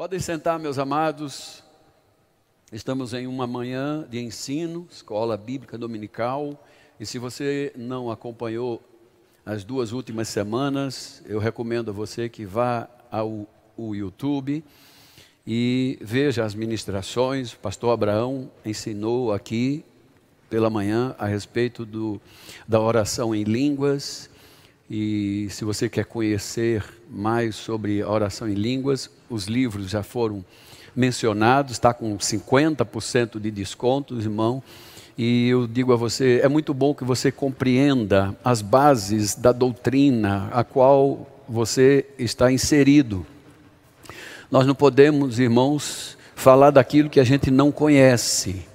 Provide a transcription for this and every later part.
Podem sentar, meus amados. Estamos em uma manhã de ensino, escola bíblica dominical. E se você não acompanhou as duas últimas semanas, eu recomendo a você que vá ao, ao YouTube e veja as ministrações. O pastor Abraão ensinou aqui pela manhã a respeito do, da oração em línguas. E se você quer conhecer mais sobre a oração em línguas, os livros já foram mencionados, está com 50% de desconto, irmão. E eu digo a você, é muito bom que você compreenda as bases da doutrina a qual você está inserido. Nós não podemos, irmãos, falar daquilo que a gente não conhece.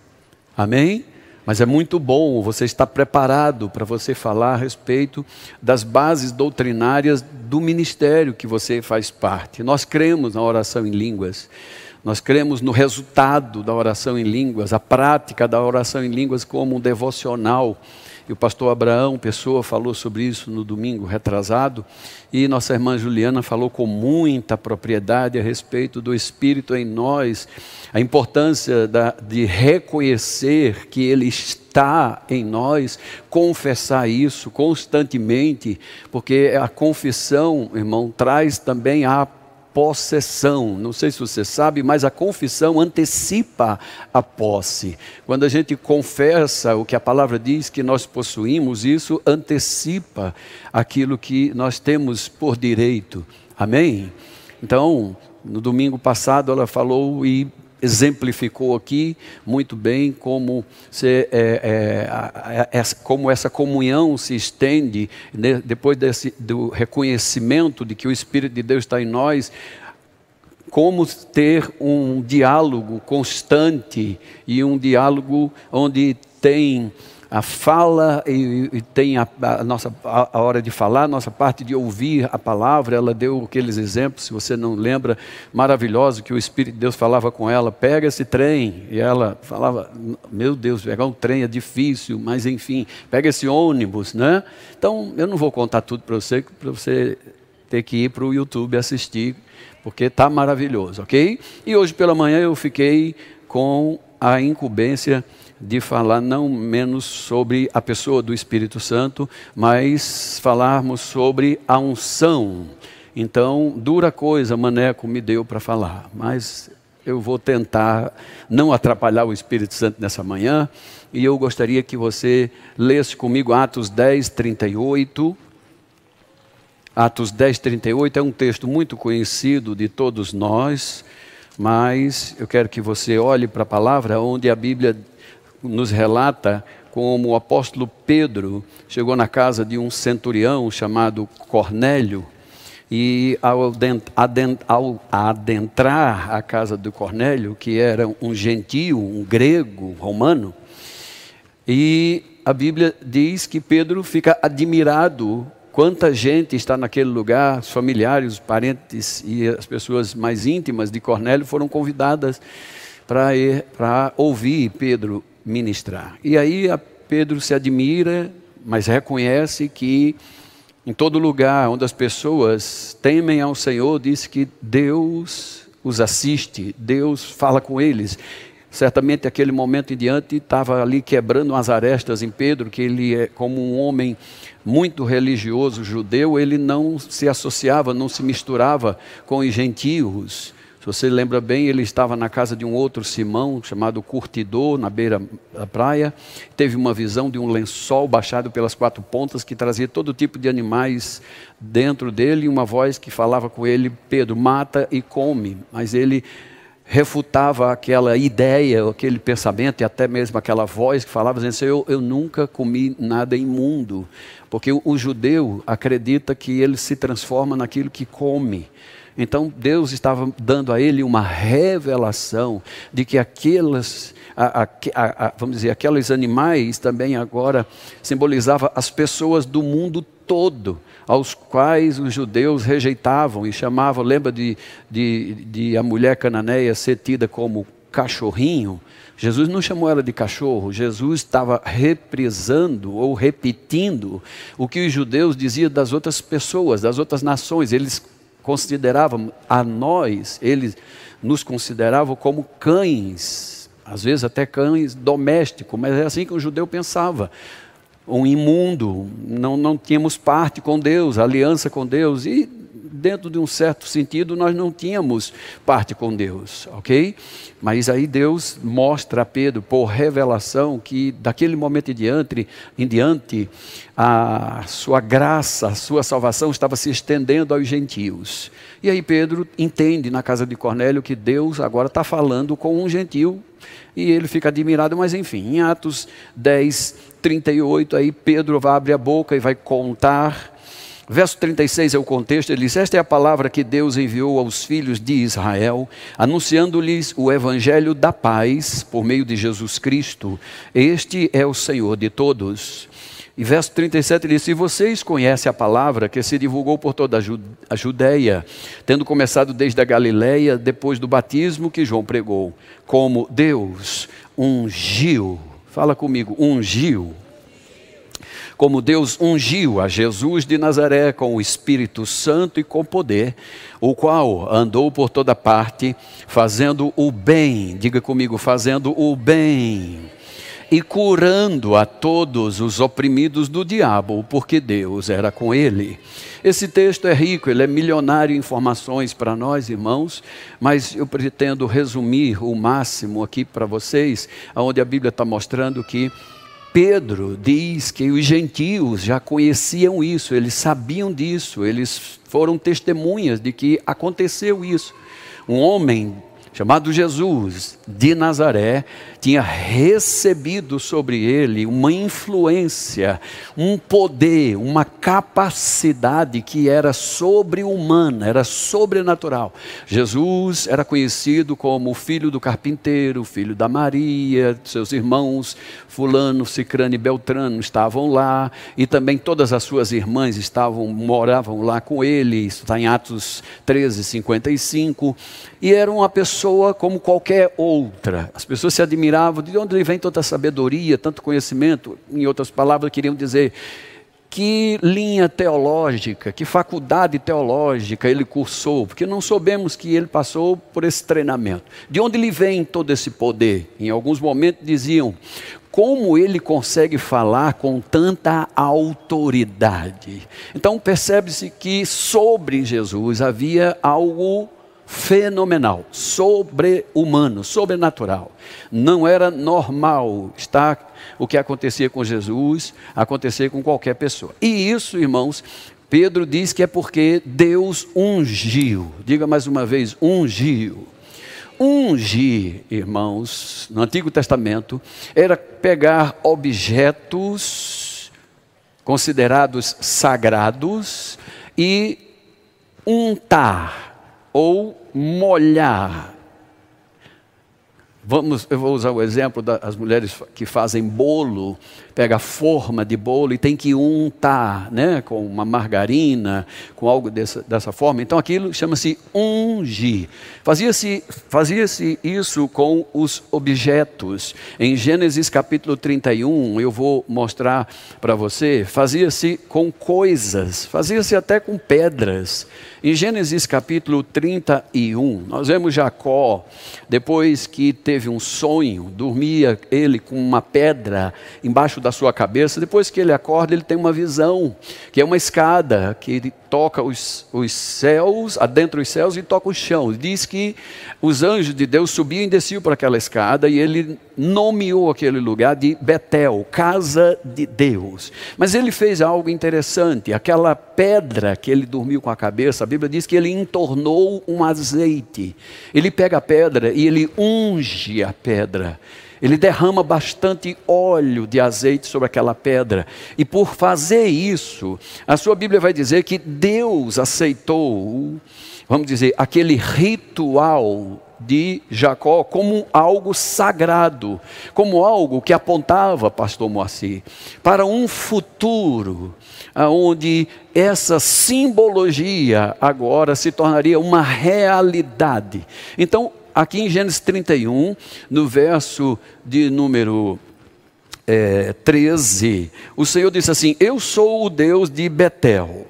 Amém? Mas é muito bom você estar preparado para você falar a respeito das bases doutrinárias do ministério que você faz parte. Nós cremos na oração em línguas. Nós cremos no resultado da oração em línguas, a prática da oração em línguas como um devocional e o pastor Abraão Pessoa falou sobre isso no domingo retrasado, e nossa irmã Juliana falou com muita propriedade a respeito do Espírito em nós, a importância da, de reconhecer que Ele está em nós, confessar isso constantemente, porque a confissão, irmão, traz também a possessão. Não sei se você sabe, mas a confissão antecipa a posse. Quando a gente confessa o que a palavra diz que nós possuímos, isso antecipa aquilo que nós temos por direito. Amém? Então, no domingo passado ela falou e exemplificou aqui muito bem como, se, é, é, é, como essa comunhão se estende né, depois desse, do reconhecimento de que o Espírito de Deus está em nós, como ter um diálogo constante e um diálogo onde tem a fala e, e tem a, a nossa a, a, hora de falar, a nossa parte de ouvir a palavra. Ela deu aqueles exemplos, se você não lembra, maravilhoso que o Espírito de Deus falava com ela: pega esse trem. E ela falava: meu Deus, pegar um trem é difícil, mas enfim, pega esse ônibus, né? Então eu não vou contar tudo para você, para você ter que ir para o YouTube assistir, porque está maravilhoso, ok? E hoje pela manhã eu fiquei com a incumbência de falar não menos sobre a pessoa do Espírito Santo, mas falarmos sobre a unção. Então, dura coisa, Maneco me deu para falar, mas eu vou tentar não atrapalhar o Espírito Santo nessa manhã, e eu gostaria que você lesse comigo Atos 10, 38. Atos 10, 38 é um texto muito conhecido de todos nós, mas eu quero que você olhe para a palavra onde a Bíblia nos relata como o apóstolo Pedro chegou na casa de um centurião chamado Cornélio e ao adentrar a casa de Cornélio, que era um gentio, um grego romano, e a Bíblia diz que Pedro fica admirado quanta gente está naquele lugar, os familiares, os parentes e as pessoas mais íntimas de Cornélio foram convidadas para ouvir Pedro ministrar. E aí Pedro se admira, mas reconhece que em todo lugar onde as pessoas temem ao Senhor, diz que Deus os assiste, Deus fala com eles. Certamente aquele momento em diante estava ali quebrando as arestas em Pedro, que ele é como um homem muito religioso judeu, ele não se associava, não se misturava com os gentios. Se você lembra bem, ele estava na casa de um outro Simão, chamado Curtidor, na beira da praia. Teve uma visão de um lençol baixado pelas quatro pontas que trazia todo tipo de animais dentro dele e uma voz que falava com ele: Pedro, mata e come. Mas ele refutava aquela ideia, aquele pensamento e até mesmo aquela voz que falava dizendo eu, eu nunca comi nada imundo, porque o, o judeu acredita que ele se transforma naquilo que come. Então Deus estava dando a ele uma revelação de que aquelas, a, a, a, vamos dizer, aqueles animais também agora simbolizavam as pessoas do mundo todo, aos quais os judeus rejeitavam e chamavam, lembra de, de, de a mulher cananeia ser tida como cachorrinho? Jesus não chamou ela de cachorro, Jesus estava reprisando ou repetindo o que os judeus diziam das outras pessoas, das outras nações. Eles considerava a nós, eles nos consideravam como cães, às vezes até cães domésticos, mas é assim que o judeu pensava. Um imundo, não, não tínhamos parte com Deus, aliança com Deus, e dentro de um certo sentido, nós não tínhamos parte com Deus, ok? Mas aí Deus mostra a Pedro, por revelação, que daquele momento em diante, em diante a sua graça, a sua salvação estava se estendendo aos gentios. E aí Pedro entende na casa de Cornélio que Deus agora está falando com um gentil e ele fica admirado, mas enfim, em Atos 10, 38, aí Pedro vai abrir a boca e vai contar Verso 36 é o contexto, ele diz: Esta é a palavra que Deus enviou aos filhos de Israel, anunciando-lhes o evangelho da paz por meio de Jesus Cristo. Este é o Senhor de todos. E verso 37 diz: Se vocês conhecem a palavra que se divulgou por toda a Judéia, tendo começado desde a Galiléia, depois do batismo que João pregou, como Deus ungiu, fala comigo, ungiu como Deus ungiu a Jesus de Nazaré com o Espírito Santo e com poder, o qual andou por toda parte, fazendo o bem, diga comigo, fazendo o bem, e curando a todos os oprimidos do diabo, porque Deus era com ele. Esse texto é rico, ele é milionário em informações para nós, irmãos, mas eu pretendo resumir o máximo aqui para vocês, onde a Bíblia está mostrando que Pedro diz que os gentios já conheciam isso, eles sabiam disso, eles foram testemunhas de que aconteceu isso. Um homem chamado Jesus de Nazaré, tinha recebido sobre ele uma influência, um poder, uma capacidade que era sobre-humana, era sobrenatural. Jesus era conhecido como o filho do carpinteiro, filho da Maria, seus irmãos, Fulano, Cicrano e Beltrano estavam lá, e também todas as suas irmãs estavam, moravam lá com ele, isso está em Atos 13, 55, e era uma pessoa como qualquer outra. As pessoas se admiravam de onde vem tanta sabedoria, tanto conhecimento. Em outras palavras, queriam dizer que linha teológica, que faculdade teológica ele cursou, porque não soubemos que ele passou por esse treinamento. De onde lhe vem todo esse poder? Em alguns momentos diziam: como ele consegue falar com tanta autoridade? Então percebe-se que sobre Jesus havia algo fenomenal, sobre-humano, sobrenatural. Não era normal estar o que acontecia com Jesus, acontecer com qualquer pessoa. E isso, irmãos, Pedro diz que é porque Deus ungiu. Diga mais uma vez, ungiu. Ungir, irmãos, no Antigo Testamento, era pegar objetos considerados sagrados e untar ou molhar. Vamos, eu vou usar o exemplo das mulheres que fazem bolo pega a forma de bolo e tem que untar, né, com uma margarina, com algo dessa, dessa forma. Então aquilo chama-se ungir. Fazia-se fazia isso com os objetos. Em Gênesis capítulo 31, eu vou mostrar para você, fazia-se com coisas, fazia-se até com pedras. Em Gênesis capítulo 31, nós vemos Jacó, depois que teve um sonho, dormia ele com uma pedra embaixo da sua cabeça, depois que ele acorda, ele tem uma visão, que é uma escada, que toca os, os céus, adentro os céus e toca o chão. Diz que os anjos de Deus subiam e desciam por aquela escada e ele nomeou aquele lugar de Betel, casa de Deus. Mas ele fez algo interessante, aquela pedra que ele dormiu com a cabeça, a Bíblia diz que ele entornou um azeite. Ele pega a pedra e ele unge a pedra ele derrama bastante óleo de azeite sobre aquela pedra. E por fazer isso, a sua Bíblia vai dizer que Deus aceitou, vamos dizer, aquele ritual de Jacó como algo sagrado, como algo que apontava, pastor Moacir, para um futuro onde essa simbologia agora se tornaria uma realidade. Então, aqui em Gênesis 31, no verso de número é, 13, o Senhor disse assim: Eu sou o Deus de Betel,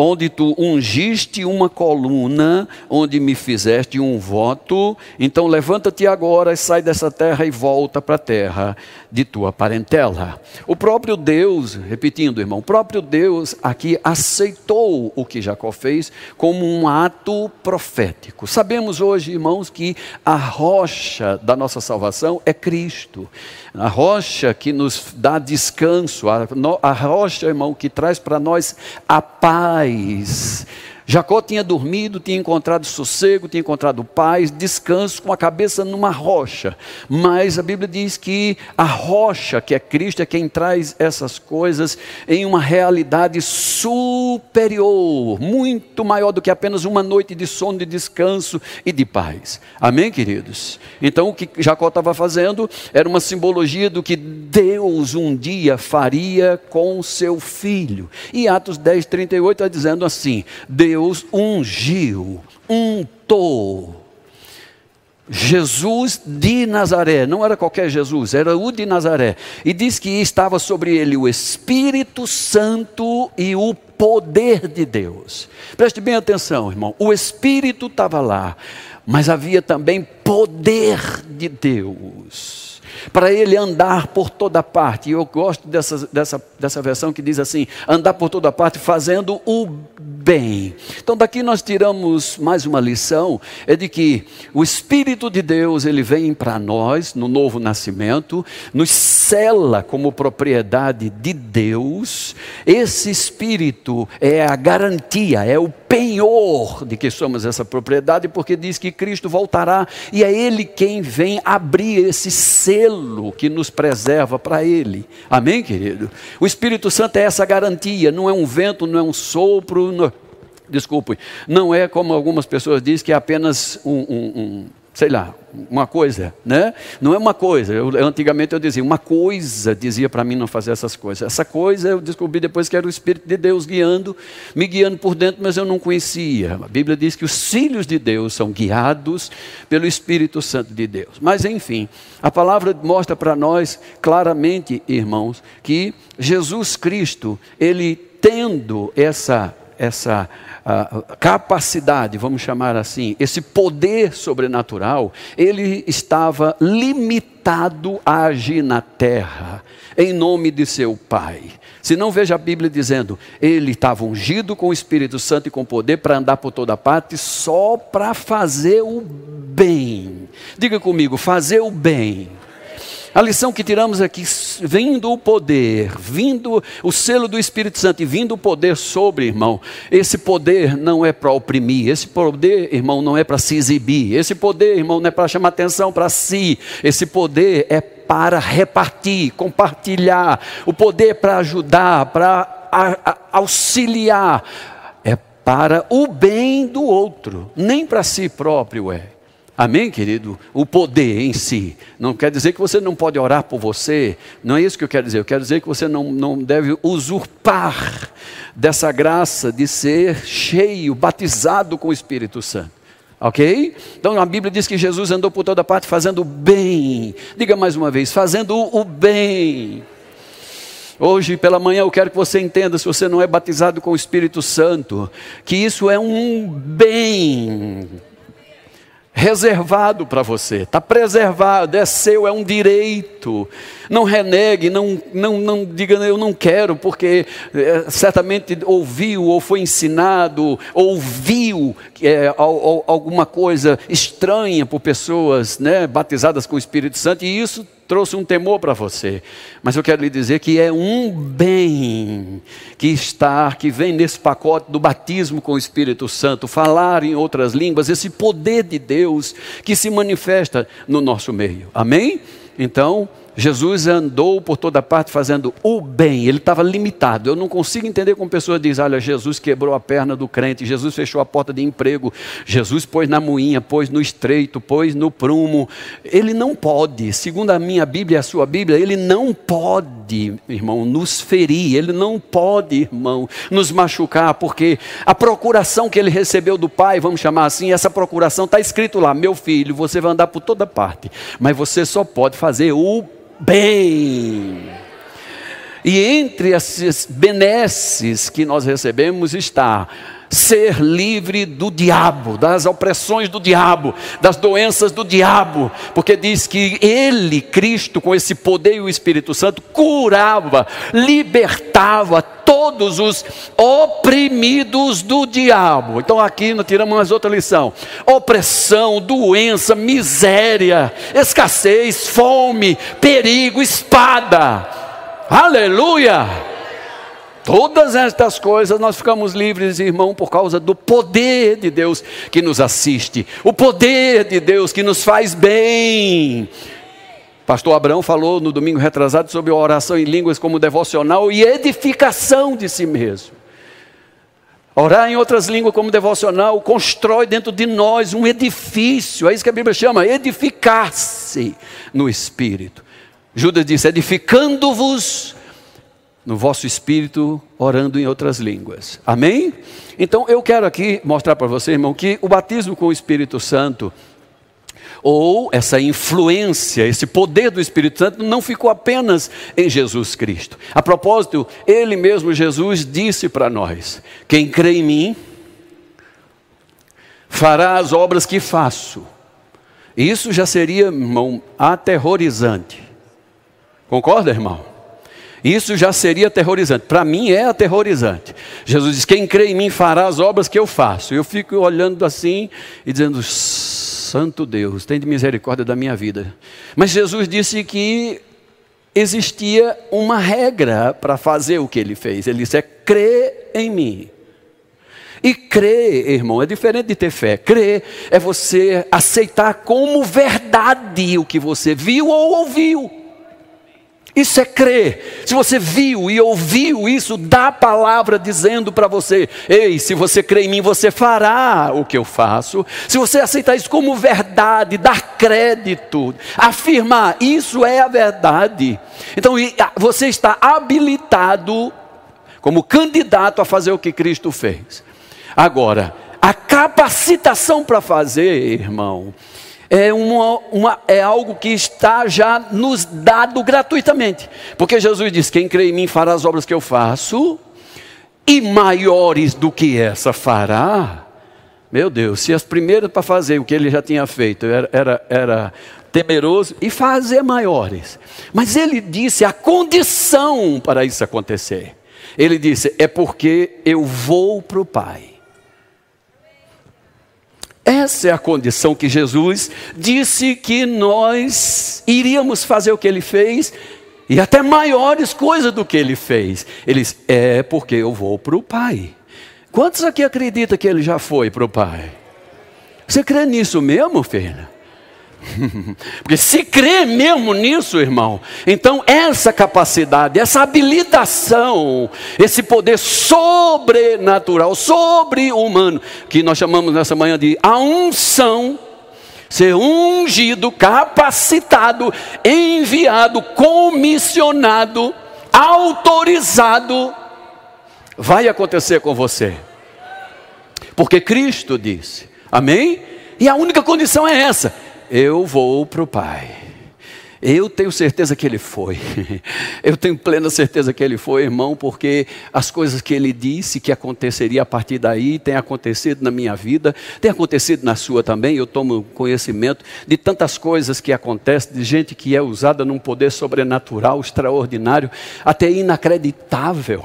onde tu ungiste uma coluna, onde me fizeste um voto. Então levanta-te agora, sai dessa terra e volta para a terra de tua parentela. O próprio Deus, repetindo, irmão, o próprio Deus aqui aceitou o que Jacó fez como um ato profético. Sabemos hoje, irmãos, que a rocha da nossa salvação é Cristo. A rocha que nos dá descanso, a, a rocha, irmão, que traz para nós a paz. Please. Jacó tinha dormido, tinha encontrado sossego, tinha encontrado paz, descanso com a cabeça numa rocha. Mas a Bíblia diz que a rocha, que é Cristo, é quem traz essas coisas em uma realidade superior, muito maior do que apenas uma noite de sono, de descanso e de paz. Amém, queridos? Então o que Jacó estava fazendo era uma simbologia do que Deus um dia faria com seu filho. E Atos 10, 38 está dizendo assim: Deus Deus ungiu, untou. Jesus de Nazaré, não era qualquer Jesus, era o de Nazaré, e diz que estava sobre ele o Espírito Santo e o poder de Deus. Preste bem atenção, irmão, o Espírito estava lá, mas havia também poder de Deus para ele andar por toda parte. E eu gosto dessa, dessa, dessa versão que diz assim: andar por toda parte fazendo o bem. Então daqui nós tiramos mais uma lição, é de que o Espírito de Deus, ele vem para nós no novo nascimento, nos cela como propriedade de Deus. Esse Espírito é a garantia, é o penhor de que somos essa propriedade, porque diz que Cristo voltará e é Ele quem vem abrir esse selo que nos preserva para Ele. Amém, querido? O Espírito Santo é essa garantia, não é um vento, não é um sopro. Não... Desculpe, não é como algumas pessoas dizem que é apenas um, um, um sei lá, uma coisa, né? Não é uma coisa. Eu, antigamente eu dizia, uma coisa dizia para mim não fazer essas coisas. Essa coisa eu descobri depois que era o Espírito de Deus guiando, me guiando por dentro, mas eu não conhecia. A Bíblia diz que os filhos de Deus são guiados pelo Espírito Santo de Deus. Mas enfim, a palavra mostra para nós claramente, irmãos, que Jesus Cristo, ele tendo essa essa capacidade, vamos chamar assim, esse poder sobrenatural, ele estava limitado a agir na terra, em nome de seu Pai. Se não veja a Bíblia dizendo, ele estava ungido com o Espírito Santo e com poder para andar por toda parte, só para fazer o bem. Diga comigo, fazer o bem. A lição que tiramos aqui, vindo o poder, vindo o selo do Espírito Santo e vindo o poder sobre, irmão, esse poder não é para oprimir, esse poder, irmão, não é para se exibir, esse poder, irmão, não é para chamar atenção para si, esse poder é para repartir, compartilhar, o poder para ajudar, para auxiliar, é para o bem do outro, nem para si próprio é. Amém, querido? O poder em si. Não quer dizer que você não pode orar por você. Não é isso que eu quero dizer. Eu quero dizer que você não, não deve usurpar dessa graça de ser cheio, batizado com o Espírito Santo. Ok? Então a Bíblia diz que Jesus andou por toda parte fazendo o bem. Diga mais uma vez: fazendo o bem. Hoje pela manhã eu quero que você entenda, se você não é batizado com o Espírito Santo, que isso é um bem reservado para você, está preservado, é seu, é um direito. Não renegue, não, não, não diga eu não quero, porque é, certamente ouviu ou foi ensinado, ouviu é, alguma coisa estranha por pessoas né, batizadas com o Espírito Santo, e isso trouxe um temor para você, mas eu quero lhe dizer que é um bem que está, que vem nesse pacote do batismo com o Espírito Santo, falar em outras línguas, esse poder de Deus que se manifesta no nosso meio. Amém? Então, Jesus andou por toda parte fazendo o bem, ele estava limitado. Eu não consigo entender como pessoa diz: olha, Jesus quebrou a perna do crente, Jesus fechou a porta de emprego, Jesus pôs na moinha, pôs no estreito, pôs no prumo. Ele não pode, segundo a minha Bíblia e a sua Bíblia, ele não pode, irmão, nos ferir, ele não pode, irmão, nos machucar, porque a procuração que ele recebeu do Pai, vamos chamar assim, essa procuração está escrito lá: meu filho, você vai andar por toda parte, mas você só pode fazer o bem. E entre esses benesses que nós recebemos está ser livre do diabo, das opressões do diabo, das doenças do diabo, porque diz que ele, Cristo, com esse poder e o Espírito Santo, curava, libertava todos os oprimidos do diabo. Então aqui nós tiramos mais outra lição: opressão, doença, miséria, escassez, fome, perigo, espada. Aleluia! Todas estas coisas nós ficamos livres, irmão, por causa do poder de Deus que nos assiste, o poder de Deus que nos faz bem. Pastor Abraão falou no domingo retrasado sobre a oração em línguas como devocional e edificação de si mesmo. Orar em outras línguas como devocional constrói dentro de nós um edifício, é isso que a Bíblia chama, edificar-se no Espírito. Judas disse: edificando-vos no vosso espírito, orando em outras línguas. Amém? Então eu quero aqui mostrar para você, irmão, que o batismo com o Espírito Santo, ou essa influência, esse poder do Espírito Santo, não ficou apenas em Jesus Cristo. A propósito, ele mesmo, Jesus, disse para nós: quem crê em mim, fará as obras que faço. Isso já seria, irmão, aterrorizante. Concorda, irmão? Isso já seria aterrorizante. Para mim é aterrorizante. Jesus diz: Quem crê em mim fará as obras que eu faço. Eu fico olhando assim e dizendo: Santo Deus, tem de misericórdia da minha vida. Mas Jesus disse que existia uma regra para fazer o que ele fez. Ele disse: É crer em mim. E crer, irmão, é diferente de ter fé. Crer é você aceitar como verdade o que você viu ou ouviu. Isso é crer. Se você viu e ouviu isso da palavra dizendo para você: Ei, se você crê em mim, você fará o que eu faço. Se você aceitar isso como verdade, dar crédito, afirmar, isso é a verdade. Então você está habilitado como candidato a fazer o que Cristo fez. Agora, a capacitação para fazer, irmão, é, uma, uma, é algo que está já nos dado gratuitamente. Porque Jesus diz: Quem crê em mim fará as obras que eu faço, e maiores do que essa fará. Meu Deus, se as primeiras para fazer o que ele já tinha feito era, era, era temeroso, e fazer maiores. Mas ele disse a condição para isso acontecer. Ele disse: É porque eu vou para o Pai. Essa é a condição que Jesus disse que nós iríamos fazer o que ele fez e até maiores coisas do que ele fez. Ele disse: É porque eu vou para o Pai. Quantos aqui acreditam que ele já foi para o Pai? Você crê nisso mesmo, filha? Porque se crê mesmo nisso, irmão, então essa capacidade, essa habilitação, esse poder sobrenatural, sobre-humano, que nós chamamos nessa manhã de a unção, ser ungido, capacitado, enviado, comissionado, autorizado, vai acontecer com você. Porque Cristo disse, amém? E a única condição é essa eu vou para o Pai. Eu tenho certeza que ele foi. Eu tenho plena certeza que ele foi, irmão, porque as coisas que ele disse que aconteceria a partir daí têm acontecido na minha vida, tem acontecido na sua também. Eu tomo conhecimento de tantas coisas que acontecem, de gente que é usada num poder sobrenatural, extraordinário, até inacreditável.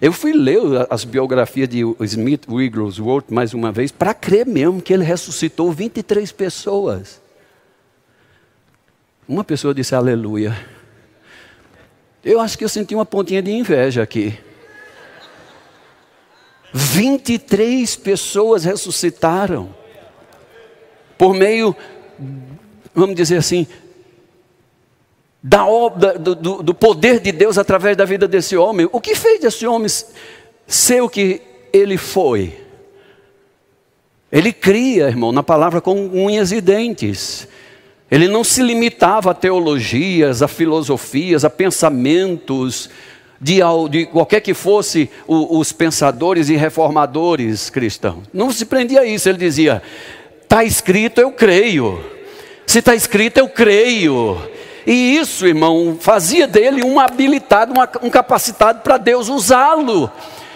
Eu fui ler as biografias de Smith Wigglesworth mais uma vez para crer mesmo que ele ressuscitou 23 pessoas. Uma pessoa disse aleluia. Eu acho que eu senti uma pontinha de inveja aqui. 23 pessoas ressuscitaram. Por meio, vamos dizer assim, da obra, do, do, do, poder de Deus através da vida desse homem. O que fez esse homem ser o que ele foi? Ele cria, irmão, na palavra com unhas e dentes. Ele não se limitava a teologias, a filosofias, a pensamentos de, de qualquer que fosse o, os pensadores e reformadores cristãos. Não se prendia a isso. Ele dizia: está escrito, eu creio. Se está escrito, eu creio. E isso, irmão, fazia dele um habilitado, um capacitado para Deus usá-lo.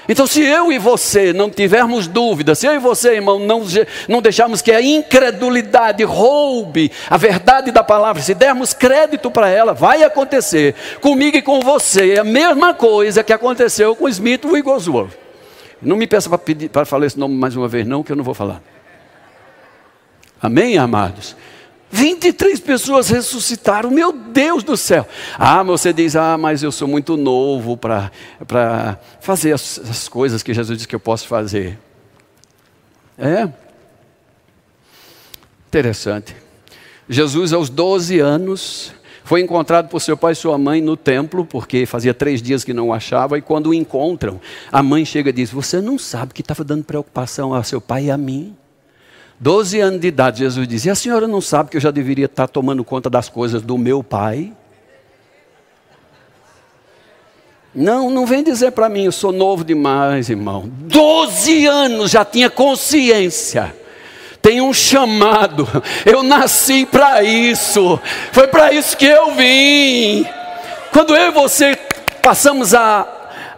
Então, se eu e você não tivermos dúvida, se eu e você, irmão, não, não deixarmos que a incredulidade roube a verdade da palavra, se dermos crédito para ela, vai acontecer comigo e com você a mesma coisa que aconteceu com Smith Wigglesworth. Não me peça para falar esse nome mais uma vez, não, que eu não vou falar. Amém, amados? 23 pessoas ressuscitaram, meu Deus do céu. Ah, você diz, ah, mas eu sou muito novo para fazer as, as coisas que Jesus disse que eu posso fazer. É. Interessante. Jesus, aos 12 anos, foi encontrado por seu pai e sua mãe no templo, porque fazia três dias que não o achava, e quando o encontram, a mãe chega e diz: Você não sabe que estava dando preocupação a seu pai e a mim? 12 anos de idade, Jesus dizia: A senhora não sabe que eu já deveria estar tomando conta das coisas do meu pai? Não, não vem dizer para mim, eu sou novo demais, irmão. 12 anos já tinha consciência. Tem um chamado. Eu nasci para isso. Foi para isso que eu vim. Quando eu e você passamos a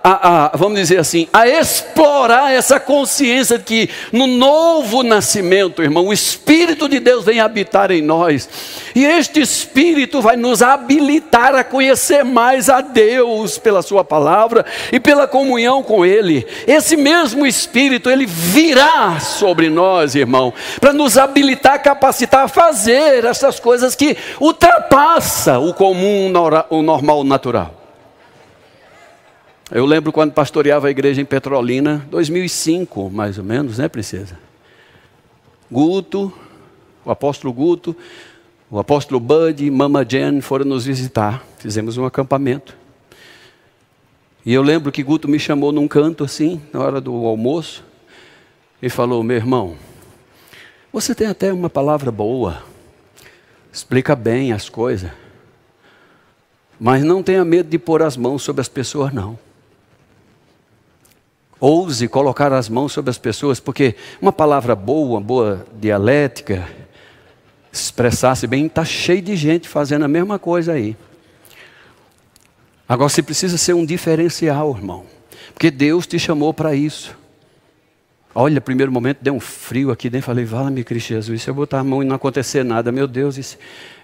a, a, vamos dizer assim, a explorar essa consciência de que no novo nascimento, irmão, o Espírito de Deus vem habitar em nós. E este Espírito vai nos habilitar a conhecer mais a Deus pela Sua palavra e pela comunhão com Ele. Esse mesmo Espírito, ele virá sobre nós, irmão, para nos habilitar, capacitar a fazer essas coisas que ultrapassa o comum, o normal, o natural. Eu lembro quando pastoreava a igreja em Petrolina, 2005, mais ou menos, né, princesa? Guto, o apóstolo Guto, o apóstolo Bud, Mama Jen foram nos visitar. Fizemos um acampamento. E eu lembro que Guto me chamou num canto assim, na hora do almoço, e falou: Meu irmão, você tem até uma palavra boa, explica bem as coisas, mas não tenha medo de pôr as mãos sobre as pessoas, não. Ouse colocar as mãos sobre as pessoas, porque uma palavra boa, boa dialética, expressasse bem, está cheio de gente fazendo a mesma coisa aí. Agora você precisa ser um diferencial, irmão, porque Deus te chamou para isso. Olha, primeiro momento deu um frio aqui dentro, falei, vala-me Cristo Jesus, se eu botar a mão e não acontecer nada, meu Deus, isso...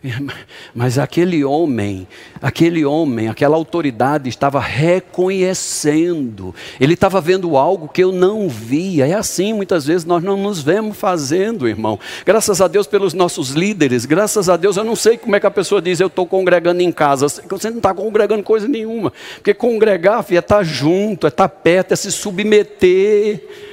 mas aquele homem, aquele homem, aquela autoridade estava reconhecendo, ele estava vendo algo que eu não via, é assim, muitas vezes nós não nos vemos fazendo, irmão, graças a Deus pelos nossos líderes, graças a Deus, eu não sei como é que a pessoa diz, eu estou congregando em casa, você não está congregando coisa nenhuma, porque congregar, filho, é estar tá junto, é estar tá perto, é se submeter,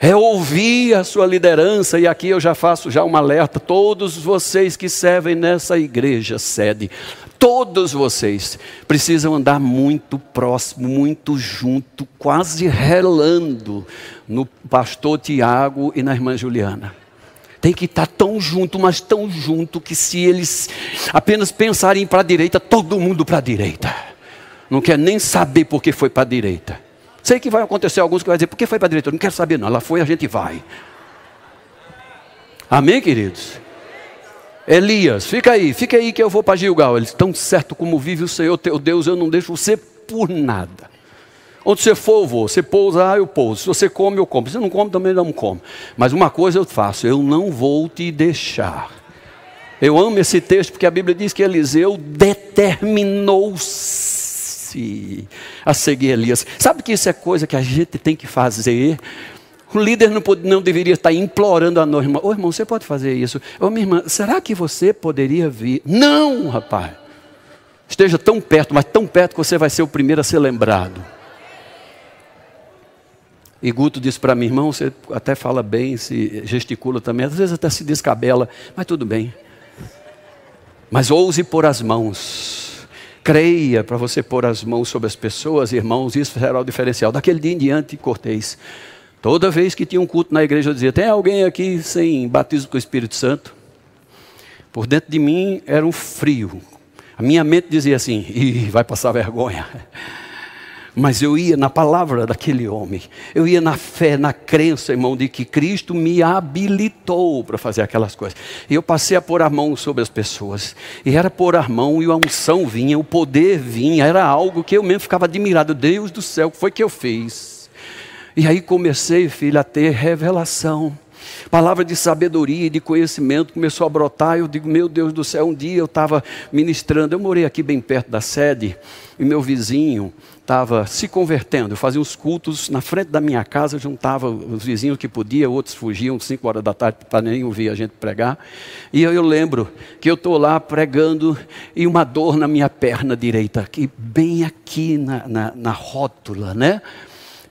é ouvir a sua liderança, e aqui eu já faço já um alerta, todos vocês que servem nessa igreja sede, todos vocês precisam andar muito próximo, muito junto, quase relando no pastor Tiago e na irmã Juliana. Tem que estar tão junto, mas tão junto, que se eles apenas pensarem para a direita, todo mundo para a direita. Não quer nem saber por que foi para a direita. Sei que vai acontecer alguns que vão dizer, por que foi para a direita? Eu não quero saber, não. Ela foi, a gente vai. Amém, queridos? Elias, fica aí, fica aí que eu vou para Gilgal. Eles, tão certo como vive o Senhor teu Deus, eu não deixo você por nada. Onde você for, eu vou. Você pousa, ah, eu pouso. Se você come, eu como. Se você não come, também não come. Mas uma coisa eu faço, eu não vou te deixar. Eu amo esse texto porque a Bíblia diz que Eliseu determinou-se a seguir Elias. Sabe que isso é coisa que a gente tem que fazer? O líder não, pode, não deveria estar implorando a nós, irmão. Ô irmão, você pode fazer isso? Ô minha irmã, será que você poderia vir? Não, rapaz. Esteja tão perto, mas tão perto que você vai ser o primeiro a ser lembrado. E Guto disse para mim, irmão, você até fala bem, se gesticula também, às vezes até se descabela, mas tudo bem. Mas ouse pôr as mãos creia para você pôr as mãos sobre as pessoas, irmãos, isso será o diferencial. Daquele dia em diante, Cortês. Toda vez que tinha um culto na igreja, eu dizia: tem alguém aqui sem batismo com o Espírito Santo? Por dentro de mim era um frio. A minha mente dizia assim: vai passar vergonha. Mas eu ia na palavra daquele homem, eu ia na fé, na crença, irmão, de que Cristo me habilitou para fazer aquelas coisas. E eu passei a pôr a mão sobre as pessoas, e era pôr a mão, e a unção vinha, o poder vinha, era algo que eu mesmo ficava admirado. Deus do céu, o que foi que eu fiz? E aí comecei, filho, a ter revelação. Palavra de sabedoria e de conhecimento começou a brotar. Eu digo, meu Deus do céu, um dia eu estava ministrando. Eu morei aqui bem perto da sede, e meu vizinho estava se convertendo. Eu fazia os cultos na frente da minha casa, juntava os vizinhos que podia, outros fugiam 5 horas da tarde para nem ouvir a gente pregar. E eu, eu lembro que eu estou lá pregando e uma dor na minha perna direita, aqui, bem aqui na, na, na rótula, né?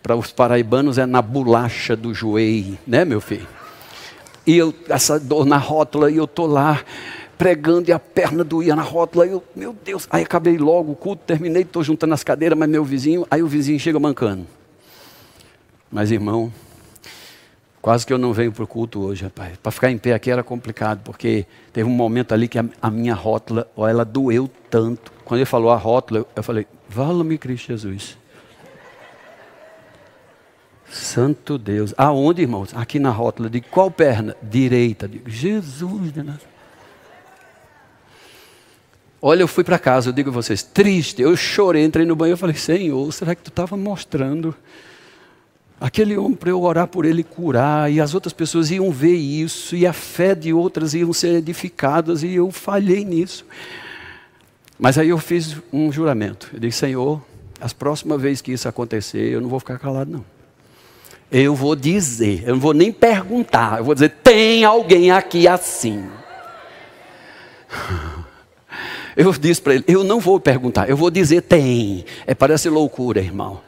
Para os paraibanos é na bolacha do joelho, né, meu filho? E eu, essa dor na rótula, e eu estou lá pregando e a perna doía na rótula. Eu, meu Deus, aí acabei logo o culto, terminei, estou juntando as cadeiras, mas meu vizinho, aí o vizinho chega mancando. Mas irmão, quase que eu não venho para o culto hoje, rapaz. Para ficar em pé aqui era complicado, porque teve um momento ali que a, a minha rótula, ó, ela doeu tanto. Quando ele falou a rótula, eu, eu falei, vala-me Cristo Jesus. Santo Deus. Aonde, irmãos? Aqui na rótula. De qual perna? Direita. Digo, Jesus. Olha, eu fui para casa, eu digo a vocês, triste. Eu chorei, entrei no banho e falei, Senhor, será que tu estava mostrando aquele homem para eu orar por ele curar? E as outras pessoas iam ver isso, e a fé de outras iam ser edificadas, e eu falhei nisso. Mas aí eu fiz um juramento. Eu disse, Senhor, as próximas vezes que isso acontecer, eu não vou ficar calado, não. Eu vou dizer, eu não vou nem perguntar, eu vou dizer: tem alguém aqui assim? Eu disse para ele: eu não vou perguntar, eu vou dizer: tem. É, parece loucura, irmão.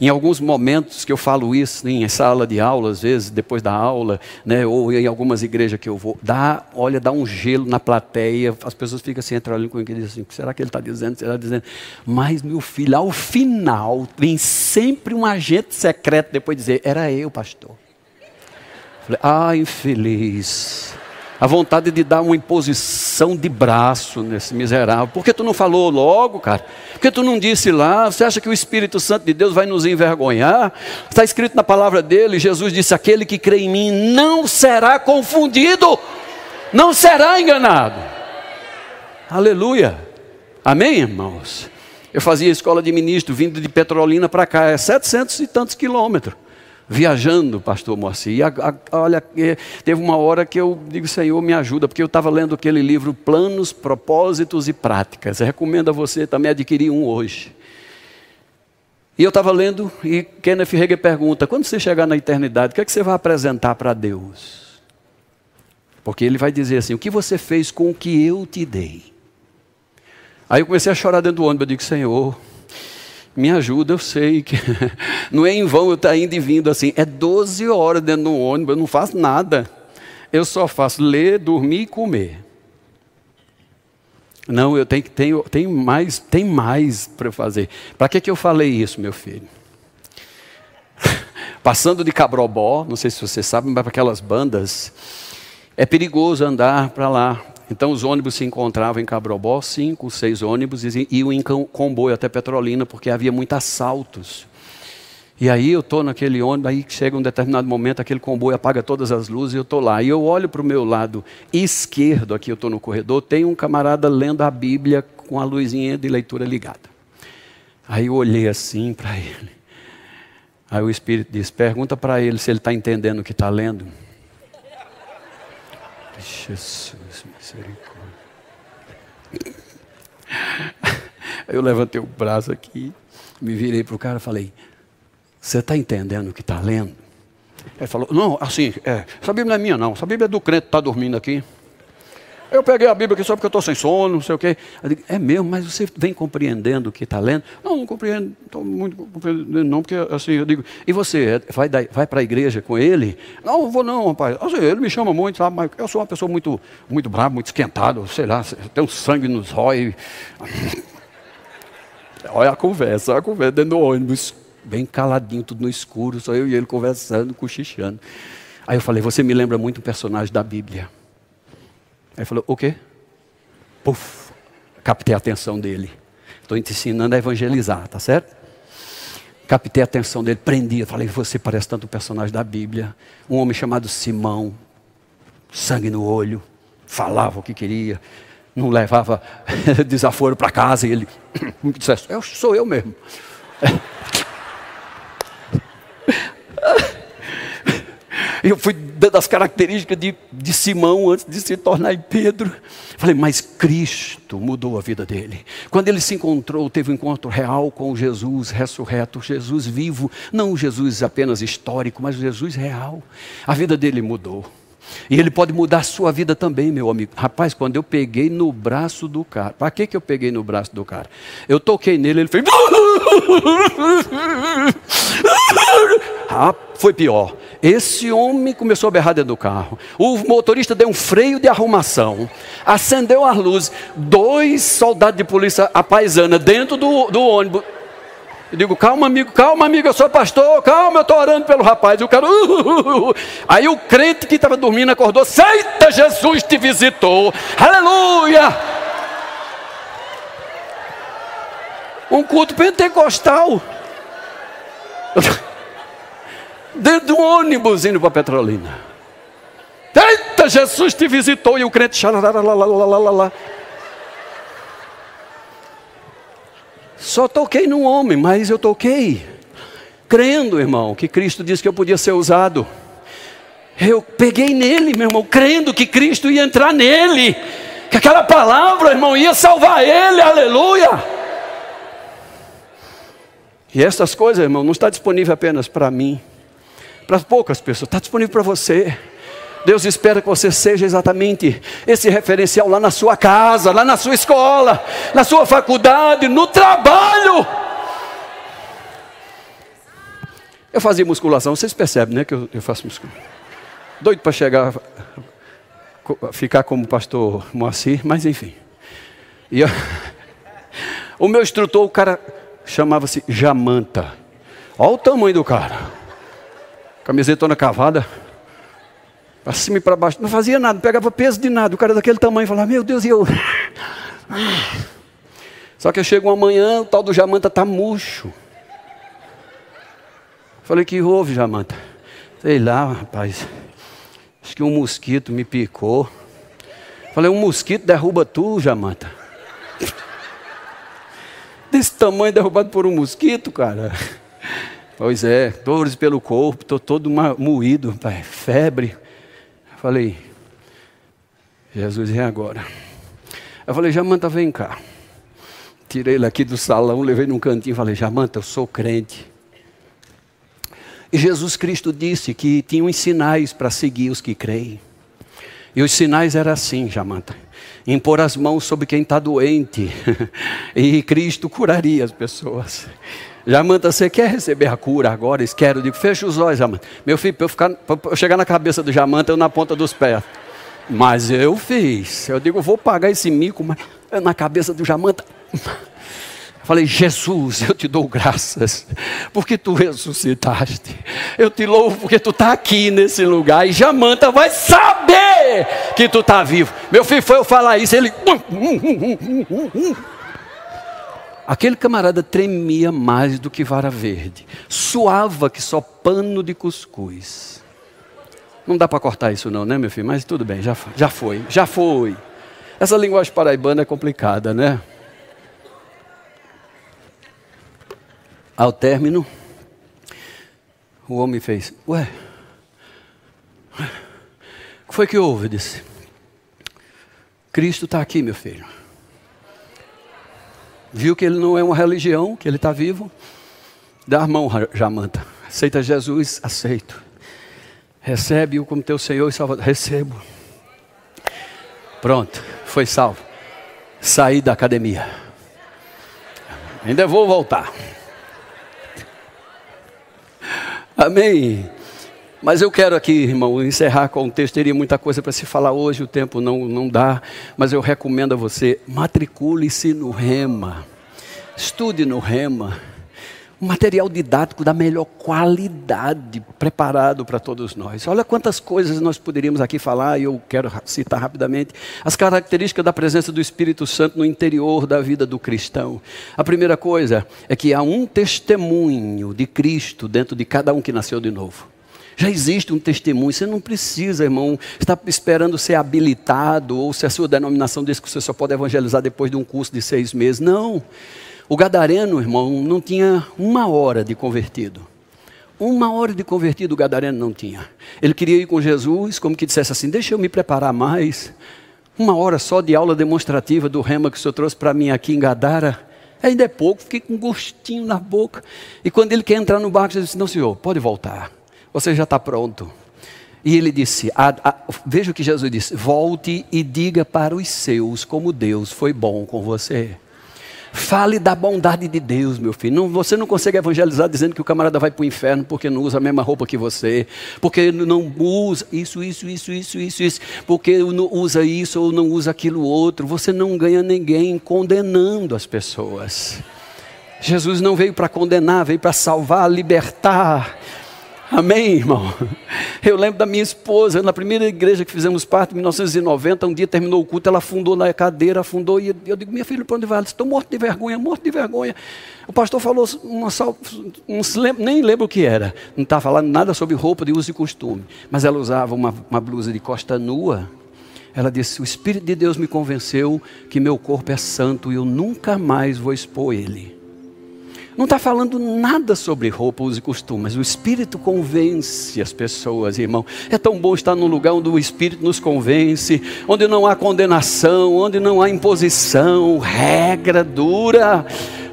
Em alguns momentos que eu falo isso, em sala de aula, às vezes, depois da aula, né, ou em algumas igrejas que eu vou, dá, olha, dá um gelo na plateia, as pessoas ficam assim, entrando comigo e dizem assim, será que ele está dizendo? Será dizendo? Mas, meu filho, ao final, vem sempre um agente secreto depois dizer, era eu, pastor. Falei, ah, infeliz a vontade de dar uma imposição de braço nesse miserável. Por que tu não falou logo, cara? Por que tu não disse lá? Você acha que o Espírito Santo de Deus vai nos envergonhar? Está escrito na palavra dele, Jesus disse: Aquele que crê em mim não será confundido, não será enganado. Aleluia. Amém, irmãos? Eu fazia escola de ministro vindo de Petrolina para cá, é 700 e tantos quilômetros viajando, pastor Moacir. E a, a, olha, é, teve uma hora que eu digo, Senhor, me ajuda, porque eu estava lendo aquele livro Planos, Propósitos e Práticas. Eu recomendo a você também adquirir um hoje. E eu estava lendo e Kenneth Hagin pergunta: quando você chegar na eternidade, o que é que você vai apresentar para Deus? Porque ele vai dizer assim: o que você fez com o que eu te dei? Aí eu comecei a chorar dentro do ônibus. Eu digo: Senhor, me ajuda, eu sei que não é em vão eu estar tá indo e vindo assim. É 12 horas dentro do ônibus, eu não faço nada. Eu só faço ler, dormir e comer. Não, eu tenho, tenho, tenho mais, tem mais para fazer. Para que, que eu falei isso, meu filho? Passando de Cabrobó, não sei se você sabe, mas para aquelas bandas, é perigoso andar para lá. Então os ônibus se encontravam em Cabrobó, cinco, seis ônibus, e iam em comboio até Petrolina, porque havia muitos assaltos. E aí eu estou naquele ônibus, aí chega um determinado momento, aquele comboio apaga todas as luzes e eu estou lá. E eu olho para o meu lado esquerdo, aqui eu estou no corredor, tem um camarada lendo a Bíblia com a luzinha de leitura ligada. Aí eu olhei assim para ele. Aí o Espírito disse: pergunta para ele se ele está entendendo o que está lendo. Jesus, misericórdia. Eu levantei o braço aqui, me virei para o cara e falei: Você está entendendo o que está lendo? Ele falou: Não, assim, é, essa Bíblia não é minha, não. Essa Bíblia é do crente que está dormindo aqui. Eu peguei a Bíblia aqui só porque eu estou sem sono, não sei o quê. Digo, é mesmo, mas você vem compreendendo o que está lendo? Não, não compreendo, estou muito compreendendo, não, porque assim, eu digo, e você vai, vai para a igreja com ele? Não, não vou não, rapaz. Assim, ele me chama muito, sabe, mas eu sou uma pessoa muito, muito brava, muito esquentada, sei lá, tenho sangue nos olhos. Olha a conversa, olha a conversa dentro do ônibus, bem caladinho, tudo no escuro, só eu e ele conversando, cochichando. Aí eu falei, você me lembra muito um personagem da Bíblia. Aí falou: O quê? Puf, captei a atenção dele. Estou te ensinando a evangelizar, tá certo? captei a atenção dele, prendia. Falei, você parece tanto um personagem da Bíblia. Um homem chamado Simão, sangue no olho, falava o que queria, não levava desaforo para casa. E ele me dissesse, eu sou eu mesmo. Eu fui dando as características de, de Simão antes de se tornar em Pedro. Falei, mas Cristo mudou a vida dele. Quando ele se encontrou, teve um encontro real com Jesus ressurreto, Jesus vivo, não Jesus apenas histórico, mas Jesus real. A vida dele mudou. E ele pode mudar a sua vida também, meu amigo. Rapaz, quando eu peguei no braço do cara, para que, que eu peguei no braço do cara? Eu toquei nele, ele fez. Ah, foi pior. Esse homem começou a berrar dentro do carro. O motorista deu um freio de arrumação, acendeu as luzes. Dois soldados de polícia apaisana dentro do, do ônibus. Eu digo, calma, amigo, calma, amigo, eu sou pastor, calma, eu estou orando pelo rapaz. E o cara, uh, uh, uh. aí o crente que estava dormindo acordou, Seita, Jesus te visitou, aleluia. Um culto pentecostal dentro de um ônibus indo para Petrolina. Eita, Jesus te visitou e o crente. Lá. Só toquei num homem, mas eu toquei crendo, irmão, que Cristo disse que eu podia ser usado. Eu peguei nele, meu irmão, crendo que Cristo ia entrar nele, que aquela palavra, irmão, ia salvar ele, aleluia. E essas coisas, irmão, não está disponível apenas para mim para poucas pessoas, está disponível para você. Deus espera que você seja exatamente esse referencial lá na sua casa, lá na sua escola, na sua faculdade, no trabalho. Eu fazia musculação, vocês percebem, né, que eu, eu faço musculação. Doido para chegar, ficar como pastor Moacir, mas enfim. E eu, o meu instrutor, o cara chamava-se Jamanta. Olha o tamanho do cara camisetona cavada, para cima e para baixo, não fazia nada, não pegava peso de nada, o cara daquele tamanho falava, meu Deus, e eu. Só que eu chego uma manhã, o tal do Jamanta está murcho. Falei, que houve, Jamanta? Sei lá, rapaz. Acho que um mosquito me picou. Falei, um mosquito derruba tu, Jamanta. Desse tamanho derrubado por um mosquito, cara. Pois é, dores pelo corpo, estou todo moído, pai, febre. falei, Jesus, e agora? Eu falei, Jamanta, vem cá. Tirei ele aqui do salão, levei num cantinho e falei, Jamanta, eu sou crente. E Jesus Cristo disse que tinham sinais para seguir os que creem. E os sinais eram assim, Jamanta. Impor as mãos sobre quem está doente. e Cristo curaria as pessoas. Jamanta, você quer receber a cura agora? Quero. Eu digo, fecha os olhos, Jamanta. Meu filho, para eu, ficar, eu chegar na cabeça do Jamanta, eu na ponta dos pés. Mas eu fiz. Eu digo, vou pagar esse mico, mas na cabeça do Jamanta. Falei, Jesus, eu te dou graças, porque tu ressuscitaste. Eu te louvo porque tu está aqui nesse lugar. E Jamanta vai saber que tu está vivo. Meu filho foi eu falar isso, ele. Aquele camarada tremia mais do que vara verde, suava que só pano de cuscuz. Não dá para cortar isso não, né, meu filho? Mas tudo bem, já, já foi, já foi. Essa linguagem paraibana é complicada, né? Ao término, o homem fez, ué, o que foi que houve? Disse, Cristo está aqui, meu filho viu que ele não é uma religião, que ele está vivo, dá a mão, Jamanta. Aceita Jesus? Aceito. Recebe-o como teu Senhor e Salvador. Recebo. Pronto, foi salvo. Saí da academia. Ainda vou voltar. Amém. Mas eu quero aqui, irmão, encerrar com um texto. Teria muita coisa para se falar hoje, o tempo não, não dá. Mas eu recomendo a você: matricule-se no Rema. Estude no Rema. um material didático da melhor qualidade, preparado para todos nós. Olha quantas coisas nós poderíamos aqui falar, e eu quero citar rapidamente as características da presença do Espírito Santo no interior da vida do cristão. A primeira coisa é que há um testemunho de Cristo dentro de cada um que nasceu de novo. Já existe um testemunho, você não precisa, irmão, estar esperando ser habilitado, ou se a sua denominação diz que você só pode evangelizar depois de um curso de seis meses. Não. O gadareno, irmão, não tinha uma hora de convertido. Uma hora de convertido o gadareno não tinha. Ele queria ir com Jesus, como que dissesse assim: deixa eu me preparar mais. Uma hora só de aula demonstrativa do rema que o senhor trouxe para mim aqui em Gadara. Ainda é pouco, fiquei com um gostinho na boca. E quando ele quer entrar no barco, Jesus disse: Não, senhor, pode voltar. Você já está pronto. E ele disse: a, a, Veja o que Jesus disse: Volte e diga para os seus como Deus foi bom com você. Fale da bondade de Deus, meu filho. Não, você não consegue evangelizar dizendo que o camarada vai para o inferno porque não usa a mesma roupa que você, porque não usa isso, isso, isso, isso, isso, isso, porque não usa isso ou não usa aquilo outro. Você não ganha ninguém condenando as pessoas. Jesus não veio para condenar, veio para salvar, libertar. Amém, irmão? Eu lembro da minha esposa, na primeira igreja que fizemos parte, em 1990, um dia terminou o culto, ela afundou na cadeira, afundou, e eu digo, minha filha, para onde vai? Ela estou morto de vergonha, morto de vergonha. O pastor falou, um, nem lembro o que era, não estava falando nada sobre roupa de uso e costume, mas ela usava uma, uma blusa de costa nua. Ela disse, o Espírito de Deus me convenceu que meu corpo é santo e eu nunca mais vou expor ele. Não está falando nada sobre roupas e costumes. O Espírito convence as pessoas, irmão. É tão bom estar num lugar onde o Espírito nos convence, onde não há condenação, onde não há imposição, regra dura.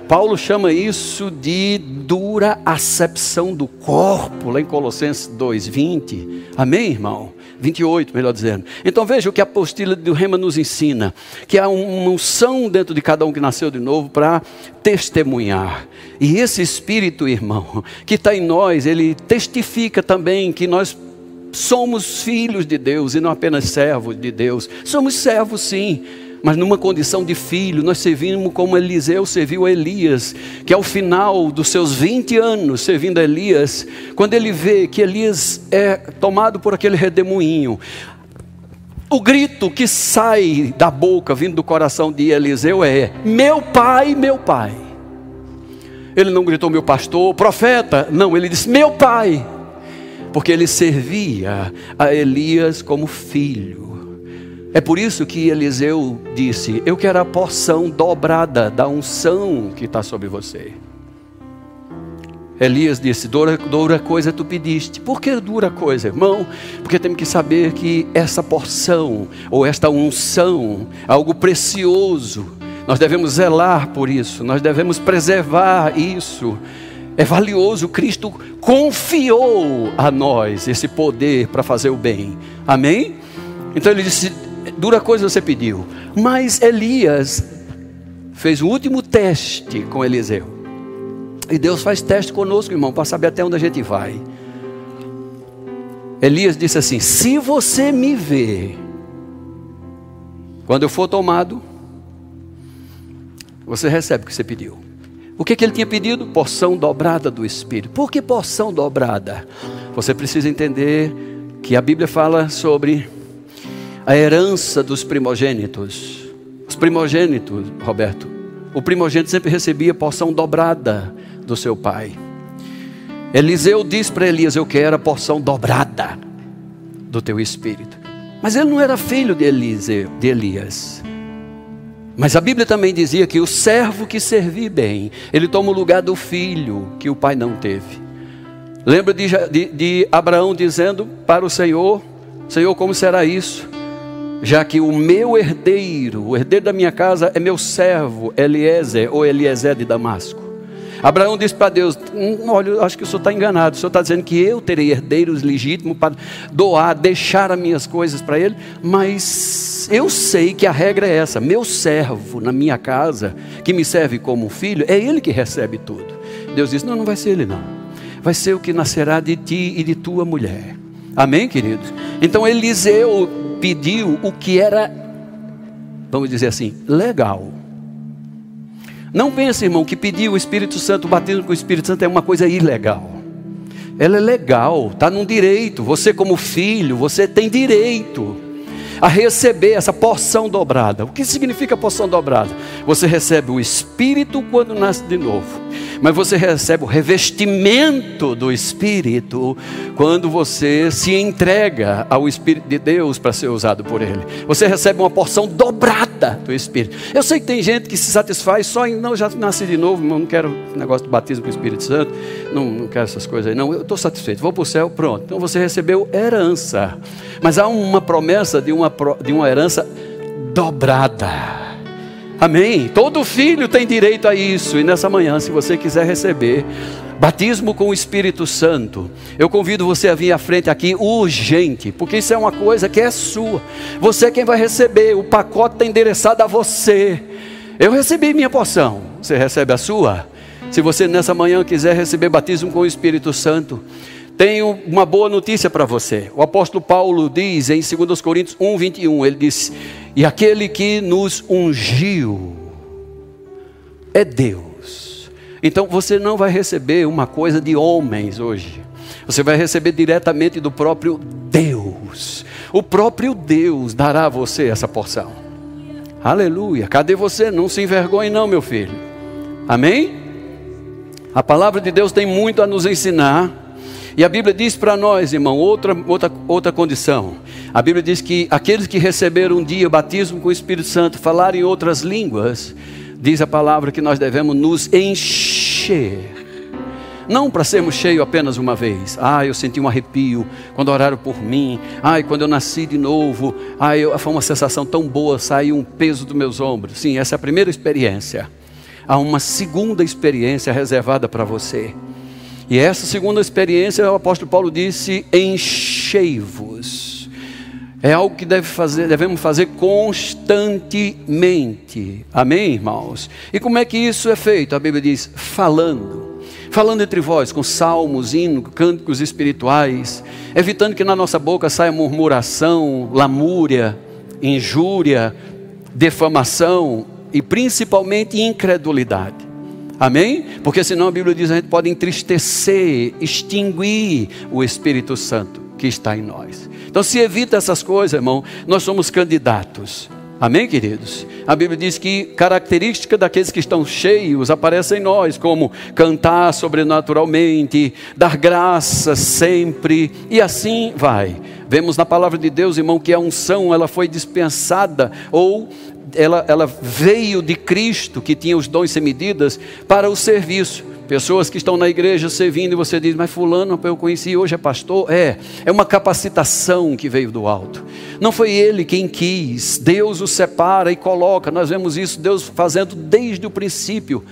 Paulo chama isso de dura acepção do corpo, lá em Colossenses 2:20. Amém, irmão? 28, melhor dizendo. Então veja o que a apostila do Rema nos ensina: que há uma unção dentro de cada um que nasceu de novo para testemunhar. E esse Espírito, irmão, que está em nós, ele testifica também que nós somos filhos de Deus e não apenas servos de Deus. Somos servos, sim mas numa condição de filho. Nós servimos como Eliseu serviu a Elias, que ao final dos seus 20 anos servindo a Elias, quando ele vê que Elias é tomado por aquele redemoinho, o grito que sai da boca, vindo do coração de Eliseu, é: Meu pai, meu pai. Ele não gritou, meu pastor, profeta, não, ele disse, meu pai, porque ele servia a Elias como filho. É por isso que Eliseu disse: Eu quero a porção dobrada da unção que está sobre você. Elias disse: dura, dura coisa tu pediste. Por que dura coisa, irmão? Porque temos que saber que essa porção, ou esta unção, é algo precioso. Nós devemos zelar por isso, nós devemos preservar isso. É valioso, Cristo confiou a nós esse poder para fazer o bem. Amém? Então ele disse: dura coisa você pediu. Mas Elias fez o último teste com Eliseu. E Deus faz teste conosco, irmão, para saber até onde a gente vai. Elias disse assim: Se você me vê, quando eu for tomado, você recebe o que você pediu. O que, que ele tinha pedido? Porção dobrada do Espírito. Por que porção dobrada? Você precisa entender que a Bíblia fala sobre a herança dos primogênitos. Os primogênitos, Roberto, o primogênito sempre recebia porção dobrada do seu pai. Eliseu diz para Elias: Eu quero a porção dobrada do teu espírito. Mas ele não era filho de, Eliseu, de Elias. Mas a Bíblia também dizia que o servo que servir bem, ele toma o lugar do filho que o pai não teve. Lembra de, de, de Abraão dizendo para o Senhor: Senhor, como será isso? Já que o meu herdeiro, o herdeiro da minha casa é meu servo Eliezer ou Eliezer de Damasco. Abraão disse para Deus: hum, Olha, acho que o senhor está enganado. O senhor está dizendo que eu terei herdeiros legítimos para doar, deixar as minhas coisas para ele. Mas eu sei que a regra é essa: meu servo na minha casa, que me serve como filho, é ele que recebe tudo. Deus disse: Não, não vai ser ele, não. Vai ser o que nascerá de ti e de tua mulher. Amém, queridos? Então Eliseu pediu o que era, vamos dizer assim, legal. Não pense, irmão, que pedir o Espírito Santo, o batismo com o Espírito Santo é uma coisa ilegal. Ela é legal, está num direito. Você, como filho, você tem direito a receber essa porção dobrada. O que significa porção dobrada? Você recebe o Espírito quando nasce de novo mas você recebe o revestimento do Espírito quando você se entrega ao Espírito de Deus para ser usado por Ele. Você recebe uma porção dobrada do Espírito. Eu sei que tem gente que se satisfaz só em, não, já nasci de novo, não quero negócio de batismo com o Espírito Santo, não, não quero essas coisas aí, não, eu estou satisfeito, vou para o céu, pronto. Então você recebeu herança, mas há uma promessa de uma, de uma herança dobrada. Amém? Todo filho tem direito a isso. E nessa manhã, se você quiser receber batismo com o Espírito Santo, eu convido você a vir à frente aqui urgente, porque isso é uma coisa que é sua. Você é quem vai receber. O pacote está endereçado a você. Eu recebi minha porção. Você recebe a sua? Se você nessa manhã quiser receber batismo com o Espírito Santo, tenho uma boa notícia para você. O apóstolo Paulo diz em 2 Coríntios 1, 21, ele diz: E aquele que nos ungiu é Deus. Então você não vai receber uma coisa de homens hoje. Você vai receber diretamente do próprio Deus. O próprio Deus dará a você essa porção. Aleluia. Cadê você? Não se envergonhe, não, meu filho. Amém? A palavra de Deus tem muito a nos ensinar. E a Bíblia diz para nós, irmão, outra, outra, outra condição. A Bíblia diz que aqueles que receberam um dia o batismo com o Espírito Santo, falarem outras línguas, diz a palavra que nós devemos nos encher. Não para sermos cheios apenas uma vez. Ah, eu senti um arrepio quando oraram por mim. Ai, quando eu nasci de novo. Ai, foi uma sensação tão boa, saiu um peso dos meus ombros. Sim, essa é a primeira experiência. Há uma segunda experiência reservada para você. E essa segunda experiência, o apóstolo Paulo disse: enchei-vos. É algo que deve fazer, devemos fazer constantemente. Amém, irmãos? E como é que isso é feito? A Bíblia diz: falando. Falando entre vós, com salmos, hinos, cânticos espirituais, evitando que na nossa boca saia murmuração, lamúria, injúria, defamação e principalmente incredulidade. Amém? Porque senão a Bíblia diz que a gente pode entristecer, extinguir o Espírito Santo que está em nós. Então se evita essas coisas, irmão, nós somos candidatos. Amém, queridos? A Bíblia diz que característica daqueles que estão cheios aparece em nós, como cantar sobrenaturalmente, dar graça sempre, e assim vai. Vemos na palavra de Deus, irmão, que a unção ela foi dispensada ou ela, ela veio de Cristo, que tinha os dons sem medidas, para o serviço. Pessoas que estão na igreja servindo e você diz, mas fulano eu conheci, hoje é pastor. É, é uma capacitação que veio do alto. Não foi ele quem quis, Deus o separa e coloca. Nós vemos isso, Deus fazendo desde o princípio.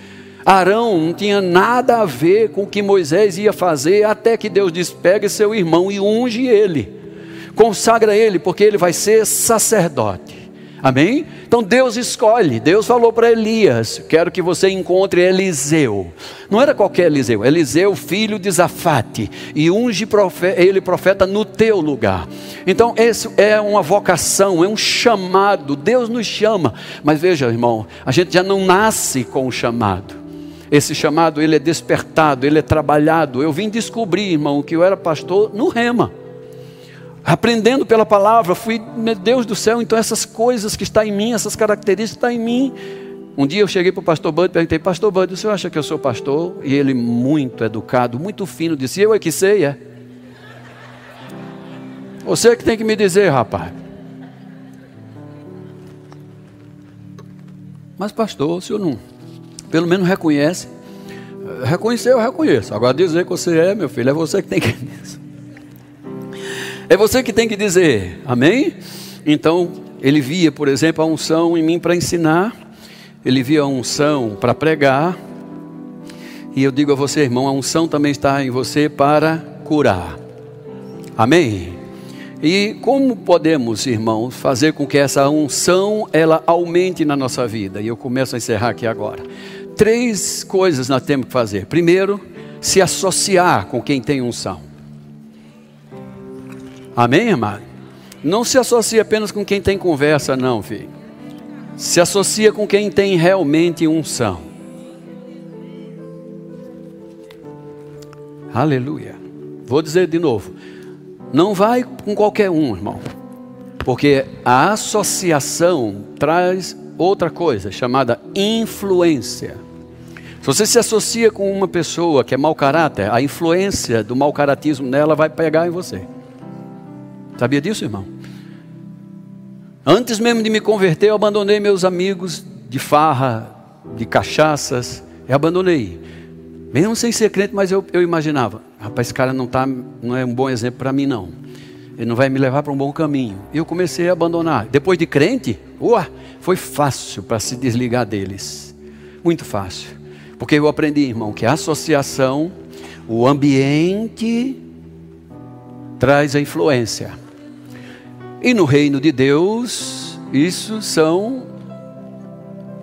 Arão não tinha nada a ver com o que Moisés ia fazer, até que Deus diz: pegue seu irmão e unge ele, consagra ele, porque ele vai ser sacerdote. Amém? Então Deus escolhe. Deus falou para Elias: Quero que você encontre Eliseu. Não era qualquer Eliseu, Eliseu, filho de Zafate, e unge profeta, ele profeta no teu lugar. Então, esse é uma vocação, é um chamado. Deus nos chama. Mas veja, irmão, a gente já não nasce com o chamado. Esse chamado ele é despertado, ele é trabalhado. Eu vim descobrir, irmão, que eu era pastor no Rema aprendendo pela palavra, fui, meu Deus do céu, então essas coisas que estão em mim, essas características estão em mim. Um dia eu cheguei para o pastor Bud e perguntei, pastor Bud, o senhor acha que eu sou pastor? E ele, muito educado, muito fino, disse, eu é que sei, é. Você é que tem que me dizer, rapaz. Mas pastor, o senhor não, pelo menos reconhece. Reconhecer eu reconheço. Agora dizer que você é, meu filho, é você que tem que é você que tem que dizer, amém? Então, ele via, por exemplo, a unção em mim para ensinar, ele via a unção para pregar, e eu digo a você, irmão, a unção também está em você para curar, amém? E como podemos, irmãos, fazer com que essa unção ela aumente na nossa vida? E eu começo a encerrar aqui agora. Três coisas nós temos que fazer. Primeiro, se associar com quem tem unção. Amém, amado? Não se associe apenas com quem tem conversa, não, filho. Se associa com quem tem realmente unção. Aleluia. Vou dizer de novo. Não vai com qualquer um, irmão. Porque a associação traz outra coisa chamada influência. Se você se associa com uma pessoa que é mau caráter, a influência do mau caratismo nela vai pegar em você. Sabia disso, irmão? Antes mesmo de me converter, eu abandonei meus amigos de farra, de cachaças, eu abandonei. Mesmo sem ser crente, mas eu, eu imaginava, rapaz, esse cara não, tá, não é um bom exemplo para mim, não. Ele não vai me levar para um bom caminho. E eu comecei a abandonar. Depois de crente, uá, foi fácil para se desligar deles. Muito fácil. Porque eu aprendi, irmão, que a associação, o ambiente, traz a influência. E no reino de Deus, isso são,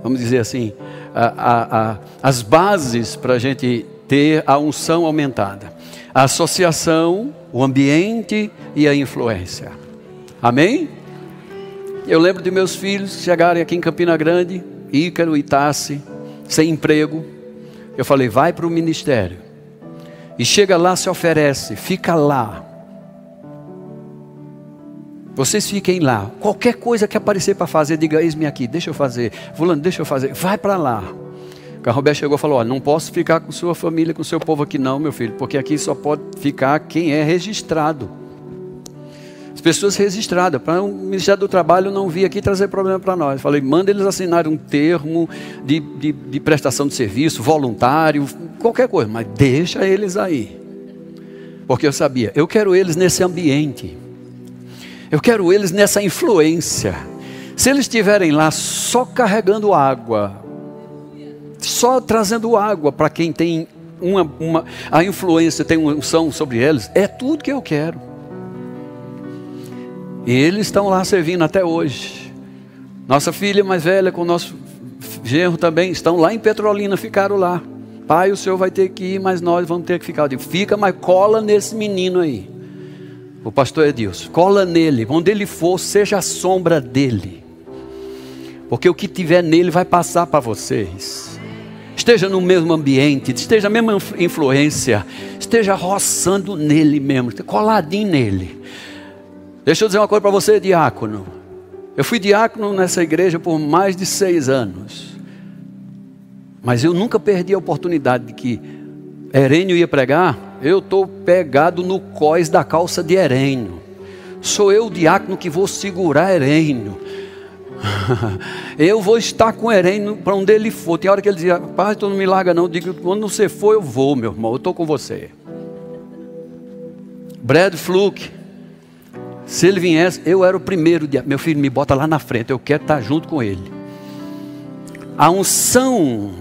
vamos dizer assim, a, a, a, as bases para a gente ter a unção aumentada. A associação, o ambiente e a influência. Amém? Eu lembro de meus filhos chegarem aqui em Campina Grande, Ícaro e Tassi, sem emprego. Eu falei, vai para o ministério. E chega lá, se oferece, fica lá. Vocês fiquem lá. Qualquer coisa que aparecer para fazer, diga: eis-me aqui, deixa eu fazer. Fulano, deixa eu fazer. Vai para lá. O Roberto chegou e falou: não posso ficar com sua família, com seu povo aqui, não, meu filho, porque aqui só pode ficar quem é registrado. As pessoas registradas. Para o Ministério do Trabalho não vir aqui trazer problema para nós. Falei: manda eles assinarem um termo de, de, de prestação de serviço, voluntário, qualquer coisa, mas deixa eles aí. Porque eu sabia, eu quero eles nesse ambiente. Eu quero eles nessa influência. Se eles estiverem lá só carregando água, só trazendo água para quem tem uma, uma, a influência, tem uma unção sobre eles, é tudo que eu quero. E eles estão lá servindo até hoje. Nossa filha mais velha com o nosso genro também estão lá em Petrolina, ficaram lá. Pai, o senhor vai ter que ir, mas nós vamos ter que ficar. Digo, fica, mas cola nesse menino aí o pastor Edilson, cola nele, onde ele for, seja a sombra dele, porque o que tiver nele vai passar para vocês. Esteja no mesmo ambiente, esteja na mesma influência, esteja roçando nele mesmo, coladinho nele. Deixa eu dizer uma coisa para você, diácono. Eu fui diácono nessa igreja por mais de seis anos, mas eu nunca perdi a oportunidade de que Herênio ia pregar eu estou pegado no cós da calça de Herênio. Sou eu o diácono que vou segurar Herênio. eu vou estar com Herênio para onde ele for. Tem hora que ele dizia, pai, tu não me larga não. Eu digo, quando você for, eu vou, meu irmão. Eu estou com você. Brad Fluke. Se ele viesse, eu era o primeiro. Dia. Meu filho, me bota lá na frente. Eu quero estar junto com ele. A unção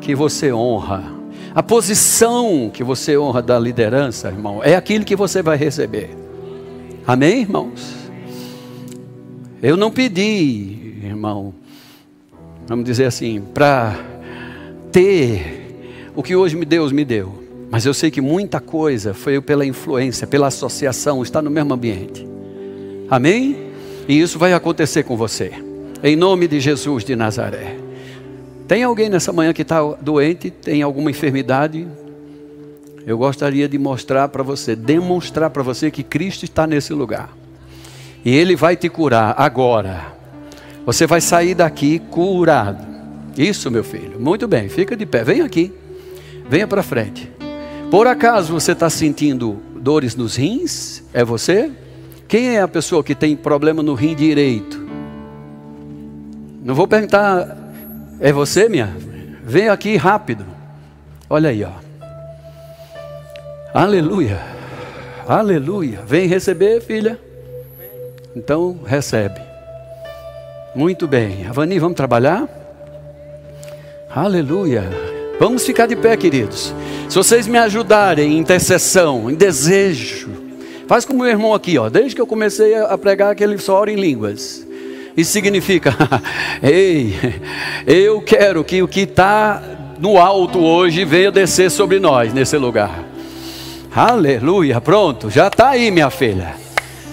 que você honra a posição que você honra da liderança, irmão, é aquilo que você vai receber. Amém, irmãos? Eu não pedi, irmão, vamos dizer assim, para ter o que hoje Deus me deu. Mas eu sei que muita coisa foi pela influência, pela associação, está no mesmo ambiente. Amém? E isso vai acontecer com você. Em nome de Jesus de Nazaré. Tem alguém nessa manhã que está doente, tem alguma enfermidade? Eu gostaria de mostrar para você, demonstrar para você que Cristo está nesse lugar. E Ele vai te curar agora. Você vai sair daqui curado. Isso, meu filho. Muito bem, fica de pé. Vem aqui. Venha para frente. Por acaso você está sentindo dores nos rins? É você? Quem é a pessoa que tem problema no rim direito? Não vou perguntar é você, minha? Vem aqui rápido. Olha aí, ó. Aleluia. Aleluia. Vem receber, filha. Então, recebe. Muito bem. Avani, vamos trabalhar? Aleluia. Vamos ficar de pé, queridos. Se vocês me ajudarem em intercessão, em desejo, faz como o meu irmão aqui, ó. Desde que eu comecei a pregar, que ele só ora em línguas. Isso significa, ei, eu quero que o que está no alto hoje venha descer sobre nós nesse lugar. Aleluia, pronto, já está aí, minha filha.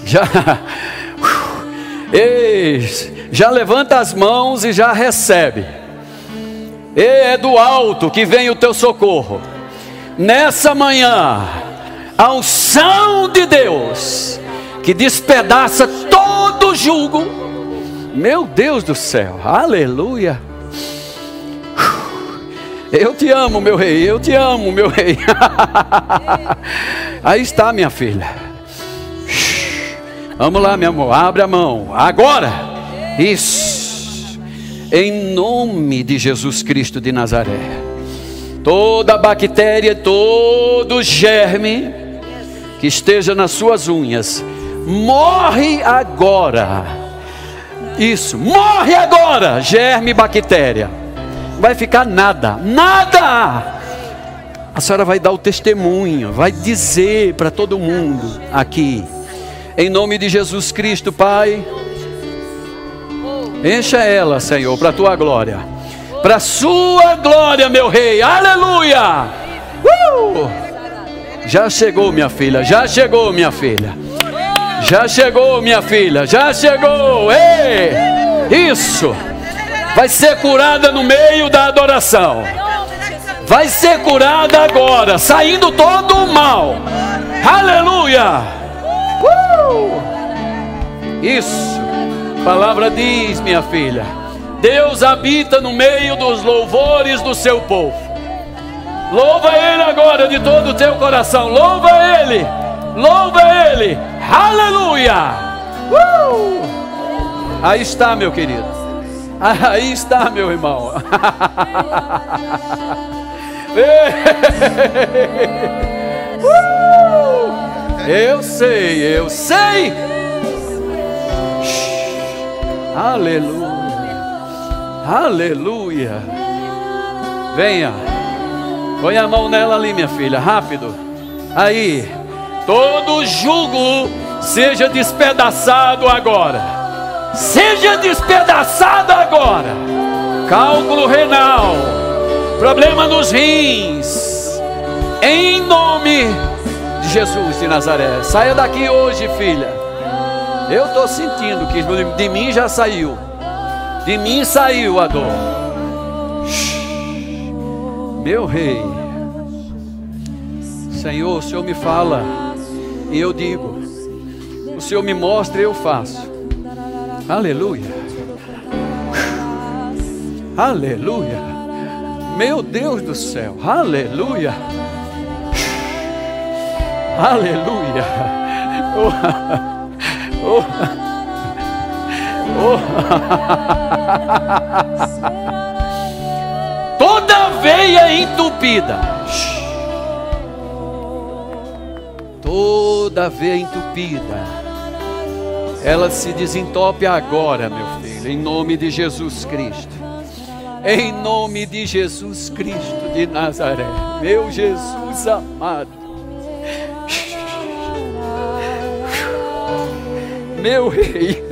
Já, ei, já levanta as mãos e já recebe. E é do alto que vem o teu socorro. Nessa manhã, A unção de Deus que despedaça todo jugo. Meu Deus do céu, aleluia. Eu te amo, meu rei, eu te amo, meu rei. Aí está, minha filha. Vamos lá, meu amor, abre a mão. Agora. Isso. Em nome de Jesus Cristo de Nazaré. Toda bactéria, todo germe que esteja nas suas unhas, morre agora. Isso, morre agora, germe bactéria vai ficar nada, nada. A senhora vai dar o testemunho, vai dizer para todo mundo aqui, em nome de Jesus Cristo, Pai. Encha ela, Senhor, para a tua glória, para a sua glória, meu Rei, aleluia. Uh! Já chegou, minha filha, já chegou, minha filha. Já chegou, minha filha, já chegou. Ei! Isso vai ser curada no meio da adoração. Vai ser curada agora, saindo todo o mal. Aleluia! Uh! Isso, a palavra diz, minha filha. Deus habita no meio dos louvores do seu povo. Louva Ele agora de todo o teu coração. Louva Ele, louva Ele. Aleluia! Uh! Aí está, meu querido. Aí está, meu irmão. eu sei, eu sei. Aleluia. Aleluia. Venha. Põe a mão nela ali, minha filha, rápido. Aí. Todo jugo seja despedaçado agora seja despedaçada agora. Cálculo renal, problema nos rins, em nome de Jesus de Nazaré. Saia daqui hoje, filha. Eu estou sentindo que de mim já saiu, de mim saiu a dor. Meu rei, Senhor, o Senhor me fala e eu digo, o Senhor me mostra e eu faço. Aleluia. Aleluia. Meu Deus do céu. Aleluia. Aleluia. Oh. Oh. Oh. Toda veia entupida. Toda veia entupida ela se desentope agora, meu filho, em nome de Jesus Cristo. Em nome de Jesus Cristo de Nazaré, meu Jesus amado. Meu rei.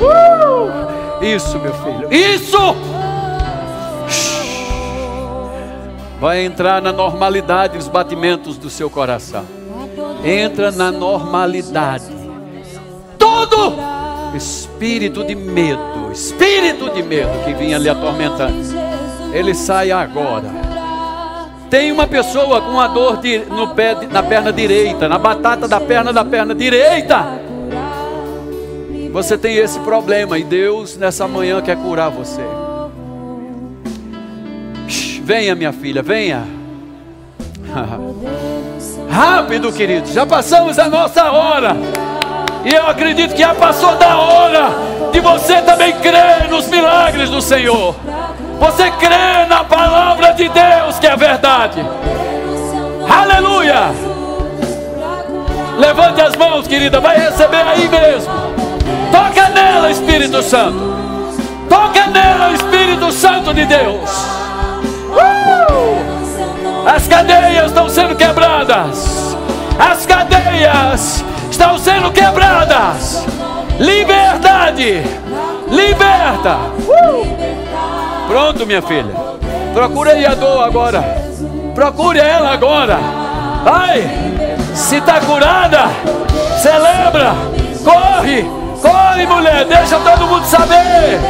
uh! Isso, meu filho. Isso! Vai entrar na normalidade os batimentos do seu coração. Entra na normalidade todo espírito de medo, espírito de medo que vinha lhe atormentando, ele sai agora. Tem uma pessoa com a dor de, no pé, na perna direita, na batata da perna da perna direita. Você tem esse problema e Deus nessa manhã quer curar você. Venha, minha filha, venha. Rápido, queridos, já passamos a nossa hora. E eu acredito que já passou da hora de você também crer nos milagres do Senhor. Você crê na palavra de Deus que é verdade. Aleluia! Levante as mãos, querida, vai receber aí mesmo. Toca nela, Espírito Santo. Toca nela, Espírito Santo de Deus. Uh! As cadeias estão sendo quebradas. As cadeias estão sendo quebradas. Liberdade, liberta. Uh! Pronto, minha filha. Procure aí a dor agora. Procure ela agora. Vai. Se está curada, celebra. Corre, corre, mulher. Deixa todo mundo saber.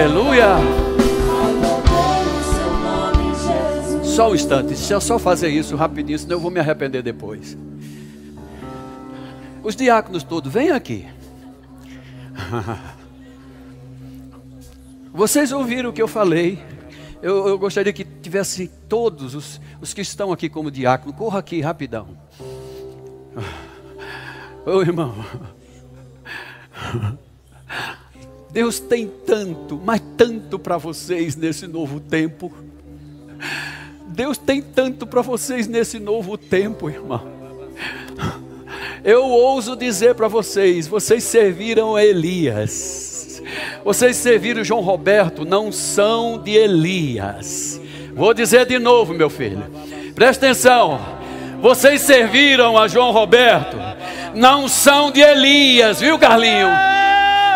Aleluia. Só um instante, deixa eu só fazer isso rapidinho, senão eu vou me arrepender depois. Os diáconos todos, vem aqui. Vocês ouviram o que eu falei? Eu, eu gostaria que tivesse todos os, os que estão aqui como diácono, corra aqui rapidão. Ô irmão, Deus tem tanto, mas tanto para vocês nesse novo tempo. Deus tem tanto para vocês nesse novo tempo, irmão. Eu ouso dizer para vocês: vocês serviram Elias, vocês serviram João Roberto, não são de Elias. Vou dizer de novo, meu filho, presta atenção. Vocês serviram a João Roberto, não são de Elias, viu, Carlinho?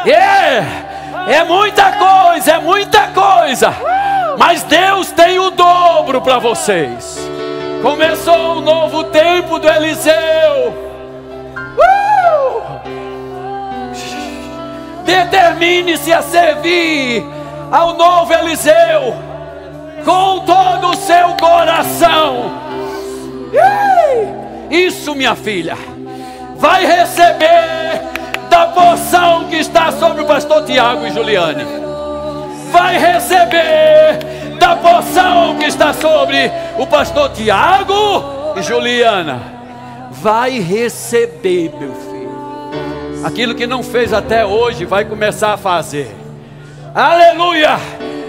É, é muita coisa, é muita coisa. Mas Deus tem o dobro para vocês. Começou o novo tempo do Eliseu. Uh! Determine-se a servir ao novo Eliseu com todo o seu coração. Isso, minha filha, vai receber da porção que está sobre o pastor Tiago e Juliane. Vai receber da porção que está sobre o pastor Tiago e Juliana. Vai receber, meu filho. Aquilo que não fez até hoje, vai começar a fazer. Aleluia!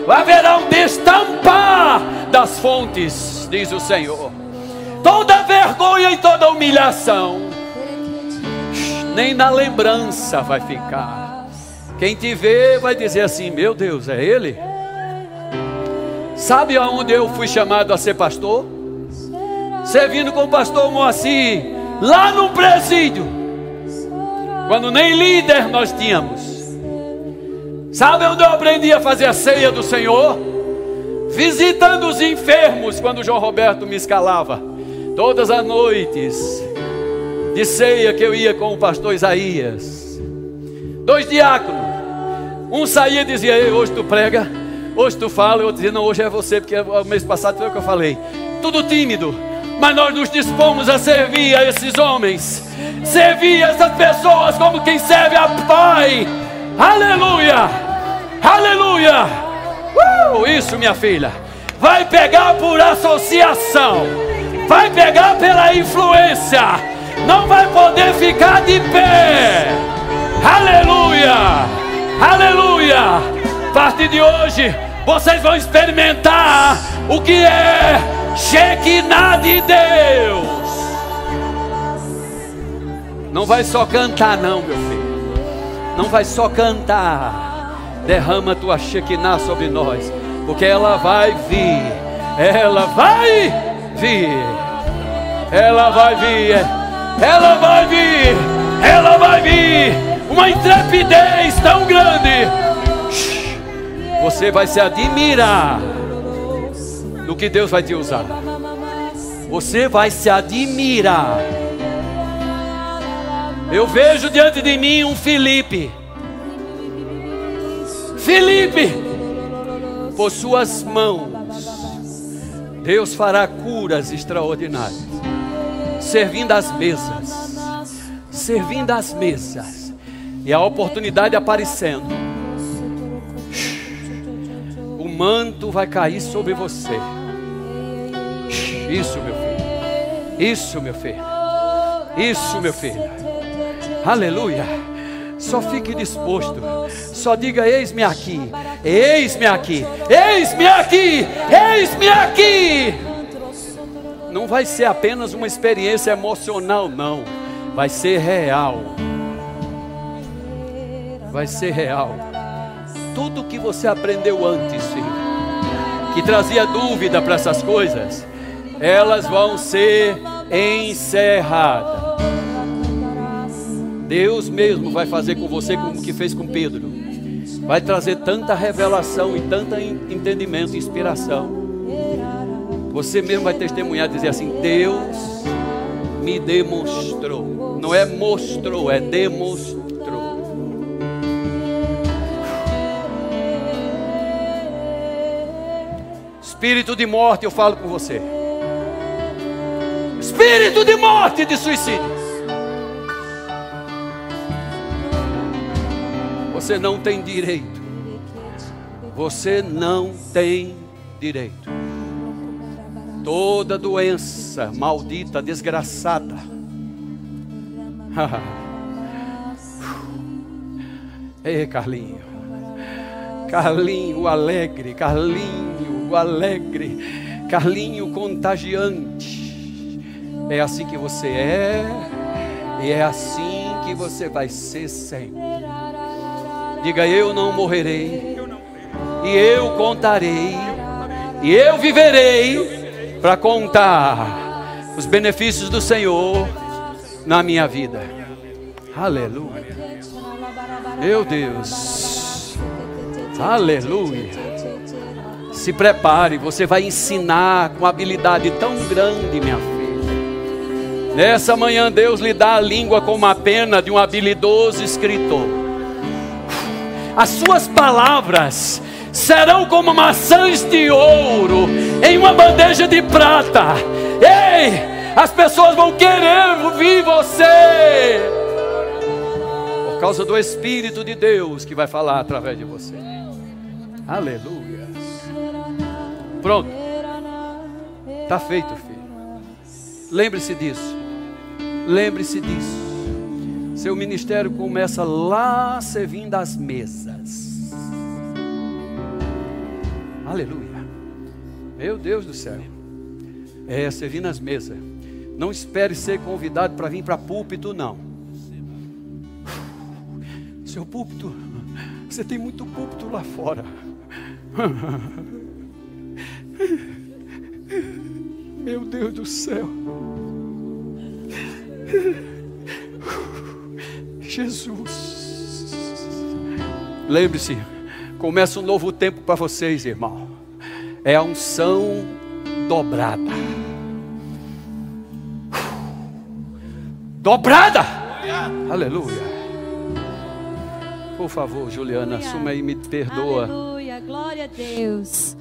Haverá um destampar das fontes, diz o Senhor. Toda vergonha e toda humilhação nem na lembrança vai ficar. Quem te vê vai dizer assim: Meu Deus, é Ele? Sabe aonde eu fui chamado a ser pastor? Servindo com o pastor Moacir, lá no presídio, quando nem líder nós tínhamos. Sabe onde eu aprendi a fazer a ceia do Senhor? Visitando os enfermos, quando João Roberto me escalava, todas as noites de ceia que eu ia com o pastor Isaías. Dois diáconos. Um saía e dizia: hoje tu prega, hoje tu fala. Eu dizia: Não, hoje é você, porque o mês passado foi o que eu falei. Tudo tímido, mas nós nos dispomos a servir a esses homens, servir essas pessoas como quem serve a Pai. Aleluia! Aleluia! Uh, isso, minha filha. Vai pegar por associação, vai pegar pela influência não vai poder ficar de pé. Aleluia! Aleluia! A partir de hoje, vocês vão experimentar o que é Shekinah de Deus. Não vai só cantar, não, meu filho. Não vai só cantar. Derrama tua Shekinah sobre nós, porque ela vai vir. Ela vai vir. Ela vai vir. Ela vai vir, ela vai vir. Uma intrepidez tão grande. Você vai se admirar no que Deus vai te usar. Você vai se admirar. Eu vejo diante de mim um Felipe. Felipe, por suas mãos, Deus fará curas extraordinárias servindo as mesas, servindo as mesas, e a oportunidade aparecendo, o manto vai cair sobre você. Isso, meu filho. Isso, meu filho. Isso, meu filho. Aleluia. Só fique disposto. Só diga: Eis-me aqui. Eis-me aqui. Eis-me aqui. Eis-me aqui não vai ser apenas uma experiência emocional, não. Vai ser real. Vai ser real. Tudo que você aprendeu antes, filho, que trazia dúvida para essas coisas, elas vão ser encerradas. Deus mesmo vai fazer com você como que fez com Pedro. Vai trazer tanta revelação e tanto entendimento e inspiração você mesmo vai testemunhar, dizer assim: Deus me demonstrou. Não é mostrou, é demonstrou. Espírito de morte, eu falo com você. Espírito de morte e de suicídio. Você não tem direito. Você não tem direito. Toda doença maldita, desgraçada. Ei, Carlinho. Carlinho alegre, Carlinho alegre, Carlinho contagiante. É assim que você é, e é assim que você vai ser sempre. Diga: Eu não morrerei, e eu contarei, e eu viverei para contar os benefícios do Senhor na minha vida. Aleluia. Meu Deus. Aleluia. Se prepare, você vai ensinar com habilidade tão grande, minha filha. Nessa manhã, Deus lhe dá a língua como a pena de um habilidoso escritor. As suas palavras serão como maçãs de ouro em uma bandeja de prata. Ei, as pessoas vão querer ouvir você. Por causa do Espírito de Deus que vai falar através de você. Aleluia. Pronto. Está feito, filho. Lembre-se disso. Lembre-se disso. Seu ministério começa lá servindo as mesas. Aleluia. Meu Deus do céu. É, servindo as mesas. Não espere ser convidado para vir para púlpito, não. Seu púlpito, você tem muito púlpito lá fora. Meu Deus do céu. Jesus. Lembre-se, começa um novo tempo para vocês, irmão. É a unção dobrada. Dobrada. Aleluia. Por favor, Juliana, assuma aí, me perdoa. Aleluia, glória a Deus.